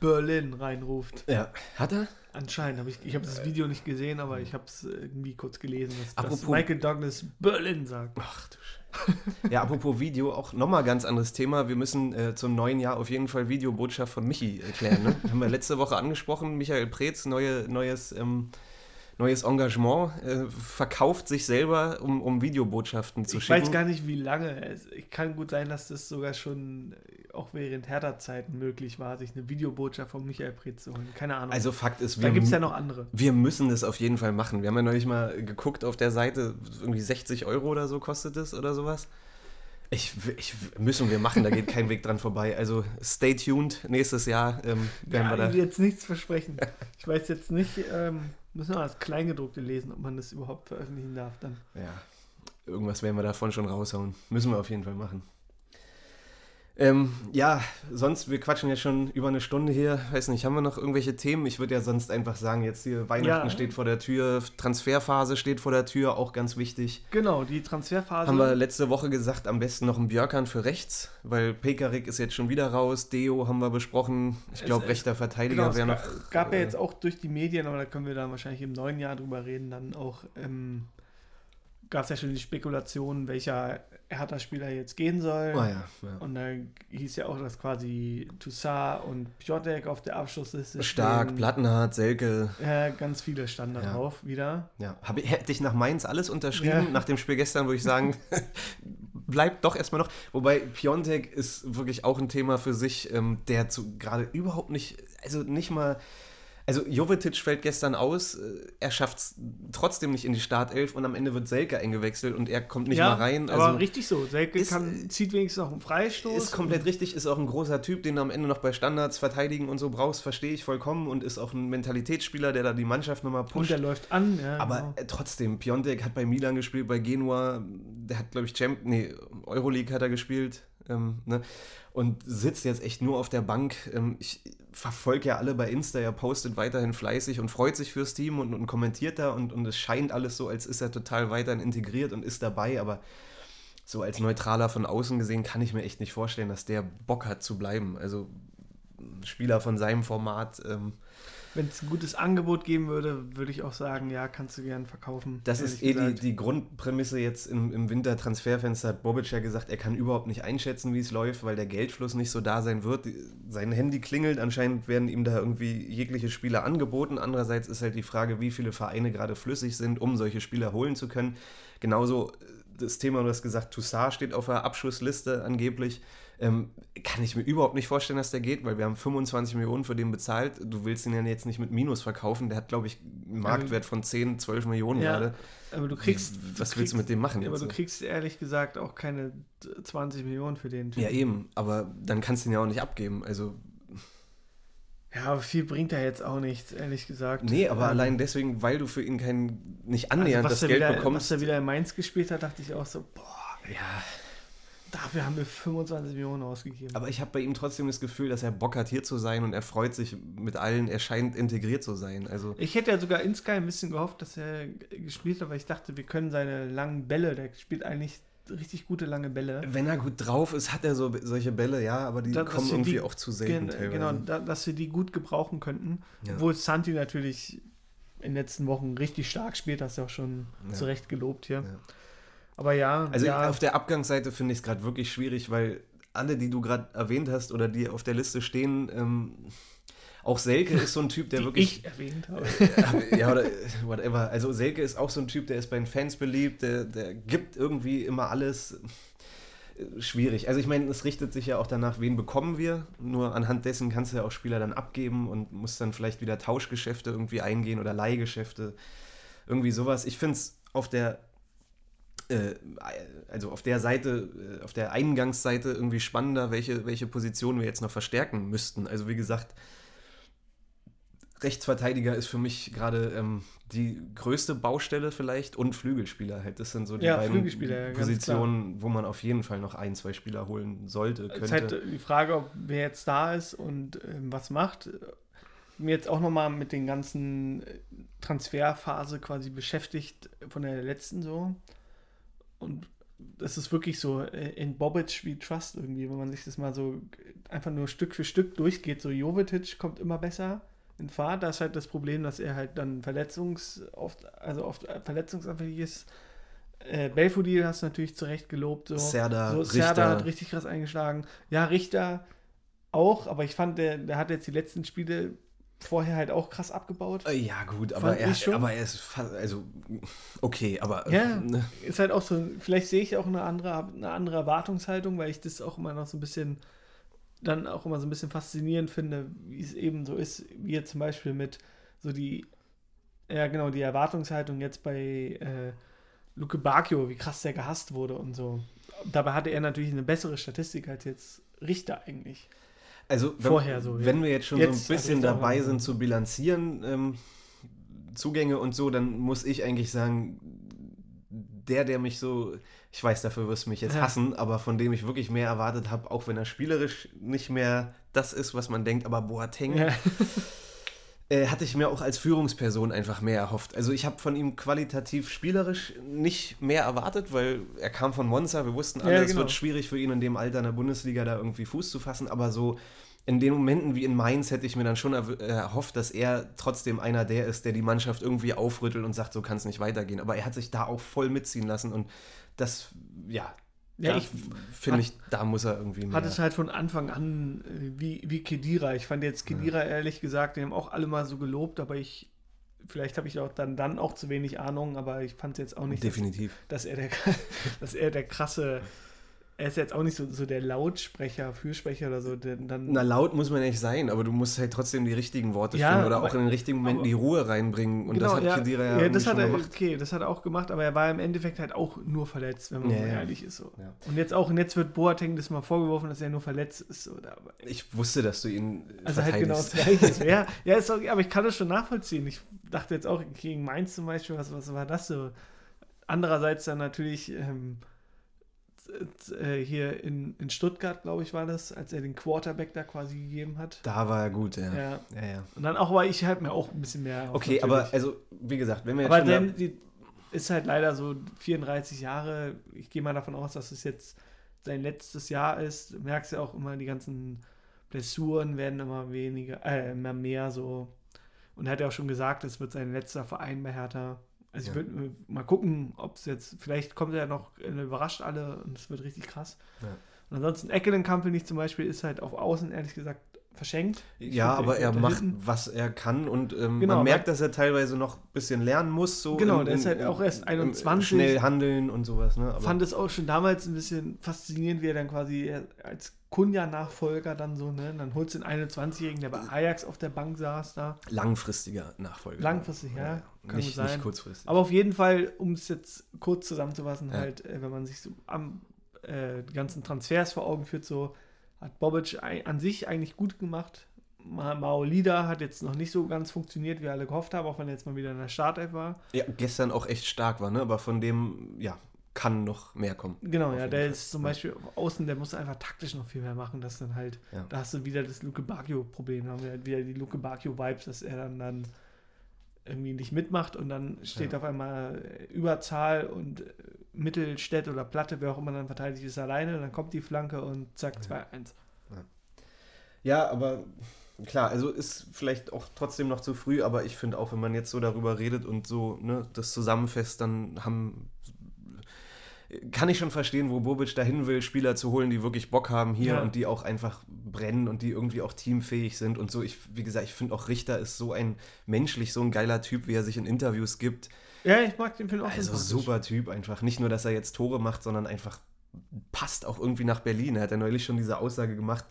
Berlin reinruft. Ja. Hat er? Anscheinend habe ich, ich habe das Video nicht gesehen, aber ich habe es irgendwie kurz gelesen, dass, dass Apropos- Michael Douglas Berlin sagt. Ach du Scheiße. Ja, apropos Video, auch nochmal ganz anderes Thema. Wir müssen äh, zum neuen Jahr auf jeden Fall Videobotschaft von Michi erklären. Ne? Haben wir letzte Woche angesprochen. Michael Preetz, neue, neues, ähm, neues Engagement, äh, verkauft sich selber, um, um Videobotschaften zu Ich schicken. weiß gar nicht, wie lange. Es ich kann gut sein, dass das sogar schon auch während Hertha-Zeiten möglich war, sich eine Videobotschaft von Michael Preetz zu holen. Keine Ahnung. also Fakt ist, da wir, gibt es ja noch andere. wir müssen das auf jeden Fall machen. Wir haben ja neulich mal geguckt auf der Seite, irgendwie 60 Euro oder so kostet es oder sowas. Ich, ich, müssen wir machen, da geht kein <laughs> Weg dran vorbei. Also stay tuned, nächstes Jahr ähm, werden Ja, wir da. ich will jetzt nichts versprechen. Ich weiß jetzt nicht, ähm, müssen wir das Kleingedruckte lesen, ob man das überhaupt veröffentlichen darf dann. Ja, irgendwas werden wir davon schon raushauen. Müssen wir auf jeden Fall machen. Ähm, ja, sonst, wir quatschen ja schon über eine Stunde hier. Weiß nicht, haben wir noch irgendwelche Themen? Ich würde ja sonst einfach sagen, jetzt hier Weihnachten Ja. steht vor der Tür, Transferphase steht vor der Tür, auch ganz wichtig. Genau, die Transferphase. Haben wir letzte Woche gesagt, am besten noch ein Björkan für rechts, weil Pekarik ist jetzt schon wieder raus. Deo haben wir besprochen. Ich glaube, rechter Verteidiger Genau, wäre noch. gab ja äh, jetzt auch durch die Medien, aber da können wir dann wahrscheinlich im neuen Jahr drüber reden, dann auch ähm, gab es ja schon die Spekulation, welcher Hertha-Spieler jetzt gehen soll. Oh ja, ja. Und da hieß ja auch, dass quasi Toussaint und Piotek auf der Abschlussliste Stark, stehen. Plattenhardt, Selke. Ja, ganz viele standen da Ja. drauf wieder. Ja, hab, ich- hätte ich nach Mainz alles unterschrieben, nach dem Spiel gestern, würde ich sagen, <laughs> bleibt doch erstmal noch. Wobei Piontek ist wirklich auch ein Thema für sich, ähm, der zu- gerade überhaupt nicht, also nicht mal. Also Jovetic fällt gestern aus, äh, er schafft es trotzdem nicht in die Startelf und am Ende wird Selke eingewechselt und er kommt nicht ja, mal rein. aber Also richtig so. Selke ist, kann, zieht wenigstens noch einen Freistoß. ist komplett richtig, ist auch ein großer Typ, den du am Ende noch bei Standards verteidigen und so brauchst, verstehe ich vollkommen und ist auch ein Mentalitätsspieler, der da die Mannschaft nochmal und pusht. der läuft an. Ja, Aber genau. äh, trotzdem, Piontek hat bei Milan gespielt, bei Genua, der hat, glaube ich, Champ nee, Euroleague hat er gespielt. Ähm, ne? Und sitzt jetzt echt nur auf der Bank. Ähm, ich verfolge ja alle bei Insta, er postet weiterhin fleißig und freut sich fürs Team und, und kommentiert da und, und es scheint alles so, als ist er total weiterhin integriert und ist dabei, aber so als Neutraler von außen gesehen kann ich mir echt nicht vorstellen, dass der Bock hat zu bleiben. Also Spieler von seinem Format. Ähm, Wenn es ein gutes Angebot geben würde, würde ich auch sagen, ja, kannst du gern verkaufen. Das ist eh die, gesagt. die Grundprämisse jetzt im, im Wintertransferfenster. Hat Bobic ja gesagt, er kann überhaupt nicht einschätzen, wie es läuft, weil der Geldfluss nicht so da sein wird. Sein Handy klingelt, anscheinend werden ihm da irgendwie jegliche Spieler angeboten. Andererseits ist halt die Frage, wie viele Vereine gerade flüssig sind, um solche Spieler holen zu können. Genauso das Thema, du hast gesagt, Toussaint steht auf der Abschussliste angeblich. Ähm, kann ich mir überhaupt nicht vorstellen, dass der geht, weil wir haben 25 Millionen für den bezahlt. Du willst ihn ja jetzt nicht mit Minus verkaufen. Der hat, glaube ich, einen Marktwert von 10, 12 Millionen Ja, gerade. Aber du kriegst. Wie- du was willst kriegst, du mit dem machen Ja, aber jetzt? du kriegst ehrlich gesagt auch keine 20 Millionen für den. Ja, eben, aber dann kannst du ihn ja auch nicht abgeben. Also, Ja, aber viel bringt er jetzt auch nichts, ehrlich gesagt. nee, aber Ähm, allein deswegen, weil du für ihn kein, nicht also annähernd was das Geld wieder, bekommst. Was er wieder in Mainz gespielt hat, dachte ich auch so, boah, ja, dafür haben wir 25 Millionen ausgegeben. aber ich habe bei ihm trotzdem das Gefühl, dass er Bock hat, hier zu sein und er freut sich mit allen, er scheint integriert zu sein. Also, Ich hätte ja sogar in Sky ein bisschen gehofft, dass er gespielt hat, weil ich dachte, wir können seine langen Bälle, der spielt eigentlich richtig gute lange Bälle. wenn er gut drauf ist, hat er so solche Bälle, ja, aber die Da- dass kommen irgendwie die- auch zu selten Gen genau, da, dass wir die gut gebrauchen könnten. Ja. Obwohl Santi natürlich in den letzten Wochen richtig stark spielt, hast du auch schon Ja. zu Recht gelobt hier. Ja. Aber ja, Also ja, auf der Abgangsseite finde ich es gerade wirklich schwierig, weil alle, die du gerade erwähnt hast oder die auf der Liste stehen, ähm, auch Selke ist so ein Typ, der <laughs> die wirklich. ich erwähnt habe. <laughs> ja, oder whatever. Also Selke ist auch so ein Typ, der ist bei den Fans beliebt, der, der gibt irgendwie immer alles. Äh, Schwierig. Also ich meine, es richtet sich ja auch danach, wen bekommen wir. Nur anhand dessen kannst du ja auch Spieler dann abgeben und musst dann vielleicht wieder Tauschgeschäfte irgendwie eingehen oder Leihgeschäfte. Irgendwie sowas. Ich finde es auf der äh, also auf der Seite, äh, auf der Eingangsseite irgendwie spannender, welche, welche Position wir jetzt noch verstärken müssten. Also wie gesagt, Rechtsverteidiger ist für mich gerade ähm, die größte Baustelle vielleicht und Flügelspieler halt. Das sind so die Ja, beiden Positionen, wo man auf jeden Fall noch ein, zwei Spieler holen sollte, Es ist halt könnte. die Frage, ob wer jetzt da ist und ähm, was macht. Mir jetzt auch nochmal mit den ganzen äh, Transferphase quasi beschäftigt von der letzten so. Und das ist wirklich so äh, in Bobic wie Trust irgendwie, wenn man sich das mal so einfach nur Stück für Stück durchgeht. So Jovetic kommt immer besser in Fahrt. Da ist halt das Problem, dass er halt dann verletzungs oft, also oft verletzungsanfällig ist. Äh, Belfodil hast du natürlich zu Recht gelobt. So. Serda, So, Richter. Serda hat richtig krass eingeschlagen. Ja, Richter auch, aber ich fand, der, der hat jetzt die letzten Spiele vorher halt auch krass abgebaut. Äh, Ja, gut, aber er, aber er ist fast, also, okay, aber. Ja. ne, Ist halt auch so, vielleicht sehe ich auch eine andere, eine andere Erwartungshaltung, weil ich das auch immer noch so ein bisschen, dann auch immer so ein bisschen faszinierend finde, wie es eben so ist, wie jetzt zum Beispiel mit so die, ja genau, die Erwartungshaltung jetzt bei äh, Luke Bacchio, wie krass der gehasst wurde und so. Dabei hatte er natürlich eine bessere Statistik als jetzt Richter eigentlich. Also, wenn, Vorher so, ja. wenn wir jetzt schon Jetzt so ein hat bisschen dabei sind zu bilanzieren, ähm, Zugänge und so, dann muss ich eigentlich sagen, der, der mich so, ich weiß, dafür wirst du mich jetzt Ja. hassen, aber von dem ich wirklich mehr erwartet habe, auch wenn er spielerisch nicht mehr das ist, was man denkt, aber Boateng, Ja. Äh, hatte ich mir auch als Führungsperson einfach mehr erhofft. Also ich habe von ihm qualitativ spielerisch nicht mehr erwartet, weil er kam von Monza, wir wussten alle, Ja, es genau. wird schwierig für ihn in dem Alter in der Bundesliga da irgendwie Fuß zu fassen, aber so in den Momenten wie in Mainz hätte ich mir dann schon äh, erhofft, dass er trotzdem einer der ist, der die Mannschaft irgendwie aufrüttelt und sagt, so kann es nicht weitergehen. Aber er hat sich da auch voll mitziehen lassen und das, ja, Ja, ich finde ich, da muss er irgendwie mehr. Hat es halt von Anfang an äh, wie, wie Kedira. Ich fand jetzt Kedira ehrlich gesagt, die haben auch alle mal so gelobt, aber ich, vielleicht habe ich auch dann, dann auch zu wenig Ahnung, aber ich fand es jetzt auch nicht, dass, Definitiv. dass, er der, <laughs> dass er der krasse, er ist jetzt auch nicht so, so der Lautsprecher, Fürsprecher oder so, dann. Na, laut muss man nicht sein, aber du musst halt trotzdem die richtigen Worte Ja, finden oder auch in den richtigen Momenten die Ruhe reinbringen. Und das hat ja, Kedira ja, ja, das hat er, gemacht. okay, das hat er auch gemacht, aber er war im Endeffekt halt auch nur verletzt, wenn man Ja, ehrlich ist. So. Und jetzt auch, und jetzt wird Boateng das mal vorgeworfen, dass er nur verletzt ist. Oder, aber Ich wusste, dass du ihn äh, Also halt genau das Gleiche. ja, <laughs> ja ist okay, aber ich kann das schon nachvollziehen. Ich dachte jetzt auch gegen Mainz zum Beispiel, was, was war das so? Andererseits dann natürlich ähm, äh, hier in, in Stuttgart, glaube ich, war das, als er den Quarterback da quasi gegeben hat. Da war er gut, ja. Ja. ja, ja. Und dann auch, weil ich halt mir auch ein bisschen mehr. Okay, natürlich. aber also, wie gesagt, wenn wir jetzt Aber dann die, ist halt leider so 34 Jahre. Ich gehe mal davon aus, dass es jetzt sein letztes Jahr ist. Du merkst ja auch immer, die ganzen Blessuren werden immer weniger, äh, immer mehr so. Und er hat ja auch schon gesagt, es wird sein letzter Verein bei Hertha. Also ich Ja. würde mal gucken, ob es jetzt, vielleicht kommt er noch, er überrascht alle und es wird richtig krass. Ja. Und ansonsten Eckelenkamp finde ich zum Beispiel ist halt auf Außen, ehrlich gesagt, verschenkt. Ich Ja, aber er macht, hinten- was er kann und ähm, Genau, man merkt, dass er teilweise noch ein bisschen lernen muss. So Genau, in- der ist halt auch erst im 21. Schnell handeln und sowas. Ne? Fand es auch schon damals ein bisschen faszinierend, wie er dann quasi als Kunja-Nachfolger dann so, ne? Dann holst du den 21-Jährigen, der bei Ajax auf der Bank saß da. langfristiger Nachfolger. Langfristig, ja, kann Nicht, sein. nicht kurzfristig. Aber auf jeden Fall, um es jetzt kurz zusammenzufassen, Ja. halt, äh, wenn man sich so am, äh, die ganzen Transfers vor Augen führt, so hat Bobic an sich eigentlich gut gemacht. Ma- Maolida hat jetzt noch nicht so ganz funktioniert, wie alle gehofft haben, auch wenn er jetzt mal wieder in der Startelf war. ja, gestern auch echt stark war, ne? aber von dem, ja, kann noch mehr kommen. Genau, ja, der Fall. ist zum Ja. Beispiel auf außen, der muss einfach taktisch noch viel mehr machen, dass dann halt, Ja. da hast du wieder das Luke Bacchio-Problem, haben wir halt wieder die Luke Bacchio-Vibes, dass er dann, dann irgendwie nicht mitmacht und dann steht Ja. auf einmal Überzahl und Mittelstädt oder Platte, wer auch immer dann verteidigt ist, alleine, dann kommt die Flanke und zack, 2-1. Ja, aber klar, also ist vielleicht auch trotzdem noch zu früh, aber ich finde auch, wenn man jetzt so darüber redet und so ne, das zusammenfasst, dann haben kann ich schon verstehen, wo Bobic dahin will, Spieler zu holen, die wirklich Bock haben hier Ja. und die auch einfach brennen und die irgendwie auch teamfähig sind und so. Ich, wie gesagt, ich finde auch Richter ist so ein menschlich so ein geiler Typ, wie er sich in Interviews gibt. Ja, ich mag den Film auch Also super Typ einfach. Nicht nur, dass er jetzt Tore macht, sondern einfach passt auch irgendwie nach Berlin. Er hat ja neulich schon diese Aussage gemacht.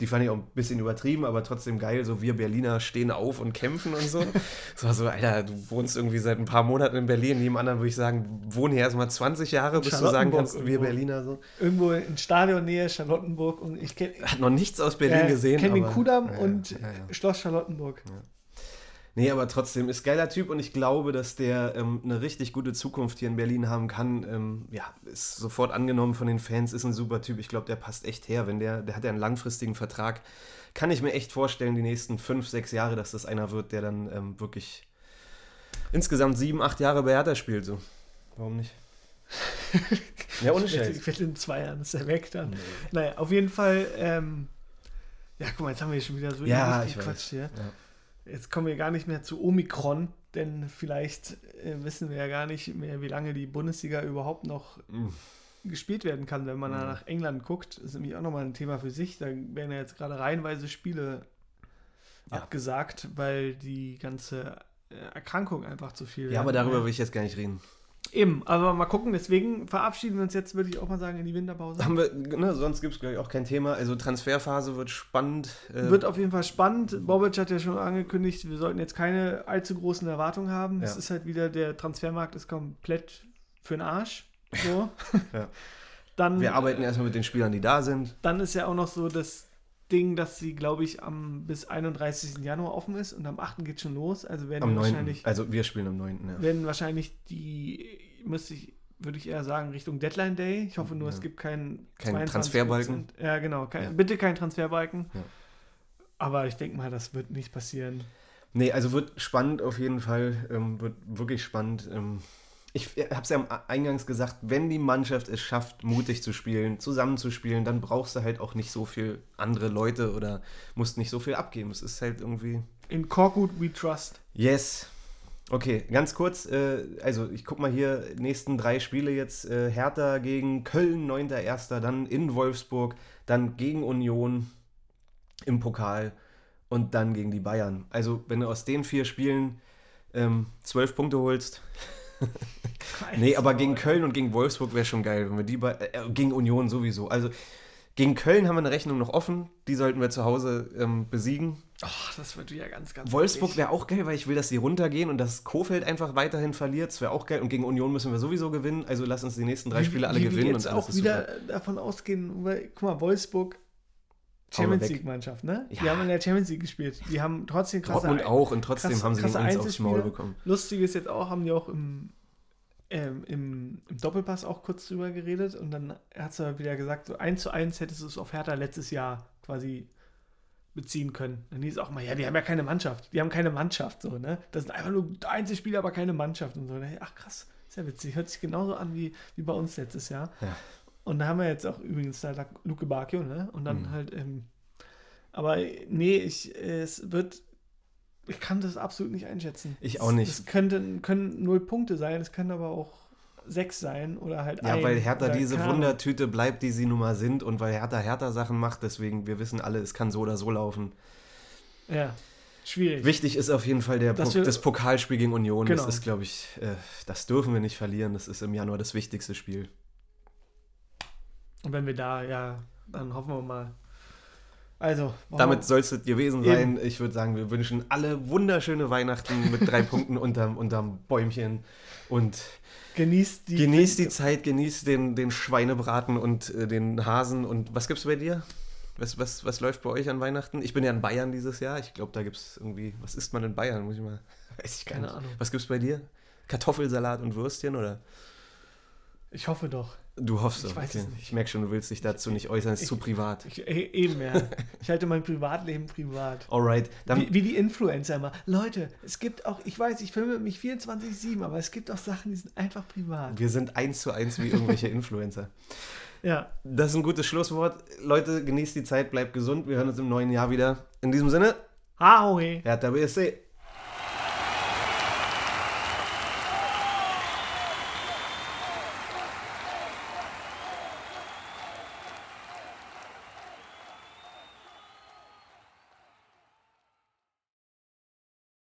Die fand ich auch ein bisschen übertrieben, aber trotzdem geil. So, wir Berliner stehen auf und kämpfen und so. <laughs> Es war so, Alter, du wohnst irgendwie seit ein paar Monaten in Berlin. Jedem anderen würde ich sagen, wohne hier erstmal 20 Jahre, bis du sagen kannst, wir irgendwo. Berliner so. Irgendwo in Stadionnähe, Charlottenburg und ich kenne Hat noch nichts aus Berlin gesehen. kenn den Kudamm Ja, und ja, ja. Schloss Charlottenburg. Nee, aber trotzdem ist geiler Typ und ich glaube, dass der ähm, eine richtig gute Zukunft hier in Berlin haben kann. Ähm, ja, ist sofort angenommen von den Fans, ist ein super Typ. Ich glaube, der passt echt her. Wenn der, der hat ja einen langfristigen Vertrag, kann ich mir echt vorstellen, die nächsten fünf, sechs Jahre, dass das einer wird, der dann ähm, wirklich insgesamt sieben, acht Jahre bei Hertha spielt. So. Warum nicht? <laughs> ja, ohne Scheiß. ich wette, in zwei Jahren ist er weg dann. Naja, auf jeden Fall, ähm, ja, guck mal, jetzt haben wir schon wieder so Ja, ich gequatscht weiß. hier. Ja. Jetzt kommen wir gar nicht mehr zu Omikron, denn vielleicht äh, wissen wir ja gar nicht mehr, wie lange die Bundesliga überhaupt noch Mm. gespielt werden kann, wenn man Ja. nach England guckt. Das ist nämlich auch nochmal ein Thema für sich. Da werden ja jetzt gerade reihenweise Spiele Ja. abgesagt, weil die ganze äh, Erkrankung einfach zu viel Ja, aber darüber will ich jetzt gar nicht reden. Eben, aber mal gucken. Deswegen verabschieden wir uns jetzt, würde ich auch mal sagen, in die Winterpause. Haben wir, ne, sonst gibt es, glaube ich, auch kein Thema. Also Transferphase wird spannend. äh, Wird auf jeden Fall spannend. Bobic hat ja schon angekündigt, wir sollten jetzt keine allzu großen Erwartungen haben. Es Ja. ist halt wieder, der Transfermarkt ist komplett für den Arsch. So. <laughs> Ja. Dann, wir arbeiten erstmal mit den Spielern, die da sind. dann ist ja auch noch so das Ding, dass sie, glaube ich, am bis 31. Januar offen ist und am 8. geht schon los. Also werden Am 9. wahrscheinlich, Also wir spielen am 9. Ja. werden wahrscheinlich die, müsste ich, würde ich eher sagen, Richtung Deadline Day. Ich hoffe nur, Ja. es gibt keinen Kein 22%. Transferbalken. Ja, genau. Kein, Ja. Bitte kein Transferbalken. Ja. Aber ich denke mal, das wird nicht passieren. Nee, also wird spannend auf jeden Fall. Ähm, wird wirklich spannend. Ähm, ich habe es ja Eingangs gesagt, wenn die Mannschaft es schafft, mutig zu spielen, zusammenzuspielen, dann brauchst du halt auch nicht so viel andere Leute oder musst nicht so viel abgeben. Es ist halt irgendwie. In Korkut we trust. Yes. Okay, ganz kurz, äh, also ich guck mal hier, nächsten drei Spiele jetzt, äh, Hertha gegen Köln, 9.1., dann in Wolfsburg, dann gegen Union im Pokal und dann gegen die Bayern. Also wenn du aus den vier Spielen ähm, zwölf Punkte holst, <laughs> nee, aber gegen Köln und gegen Wolfsburg wäre schon geil, wenn wir die bei, äh, gegen Union sowieso. Also gegen Köln haben wir eine Rechnung noch offen, die sollten wir zu Hause ähm, besiegen. Oh, das wird ja ganz, ganz Wolfsburg wäre auch geil, weil ich will, dass sie runtergehen und dass Kofeld einfach weiterhin verliert. Das wäre auch geil. Und gegen Union müssen wir sowieso gewinnen. Also lass uns die nächsten drei Wie- Spiele alle wie wir gewinnen. jetzt und auch wieder super. davon ausgehen, weil, guck mal, Wolfsburg Champions. League Mannschaft, ne? Die Ja. haben in der Champions League gespielt. Die haben trotzdem krasse Dortmund auch und trotzdem krass- haben sie gegen krasse uns aufs. Maul bekommen. Lustig ist jetzt auch, haben die auch im, ähm, im, im Doppelpass auch kurz drüber geredet und dann hat sie wieder gesagt, so eins zu eins hättest du es auf Hertha letztes Jahr quasi beziehen können. Dann hieß es auch mal, ja, die haben ja keine Mannschaft. Die haben keine Mannschaft, so, ne? Das sind einfach nur Einzelspieler, aber keine Mannschaft und so. Ne? Ach krass, ist ja witzig. Hört sich genauso an wie, wie bei uns letztes Jahr. Ja. Und da haben wir jetzt auch übrigens da Luke Bacchio, ne? Und dann Mhm. halt, ähm, aber nee, ich, äh, es wird, ich kann das absolut nicht einschätzen. Ich auch nicht. Es könnten, können null Punkte sein, es können aber auch sechs sein oder halt Ja, ein. weil Hertha diese Ahnung. Wundertüte bleibt, die sie nun mal sind und weil Hertha Hertha Sachen macht, deswegen, wir wissen alle, es kann so oder so laufen. Ja, schwierig. Wichtig ist auf jeden Fall der Dass Po- wir- das Pokalspiel gegen Union. Genau. Das ist, glaube ich, äh, das dürfen wir nicht verlieren. Das ist im Januar das wichtigste Spiel. Und wenn wir da, ja, dann hoffen wir mal. Also, Damit soll es gewesen Eben. sein. Ich würde sagen, wir wünschen alle wunderschöne Weihnachten mit drei <laughs> Punkten unterm, unterm Bäumchen und genießt die. genießt die Zeit, genießt den, den Schweinebraten und äh, den Hasen. Und was gibt's bei dir? Was, was, was läuft bei euch an Weihnachten? Ich bin ja in Bayern dieses Jahr. Ich glaube, da gibt es irgendwie. Was isst man in Bayern? Muss ich mal. <laughs> Weiß ich gar Keine nicht. Ahnung. Was gibt's bei dir? Kartoffelsalat und Würstchen oder? Ich hoffe doch. Du hoffst Ich doch. weiß es nicht. Ich merke schon, du willst dich dazu nicht äußern. Es ist Ich- zu privat. Ich, eben, ja. Ich halte mein Privatleben privat. Alright. Dann, Wie, wie die Influencer immer. Leute, es gibt auch, ich weiß, ich filme mich 24-7, aber es gibt auch Sachen, die sind einfach privat. wir sind eins zu eins wie irgendwelche Influencer. <laughs> Ja. Das ist ein gutes Schlusswort. Leute, genießt die Zeit, bleibt gesund. Wir hören uns im neuen Jahr wieder. In diesem Sinne, Ahoi. Hertha BSC.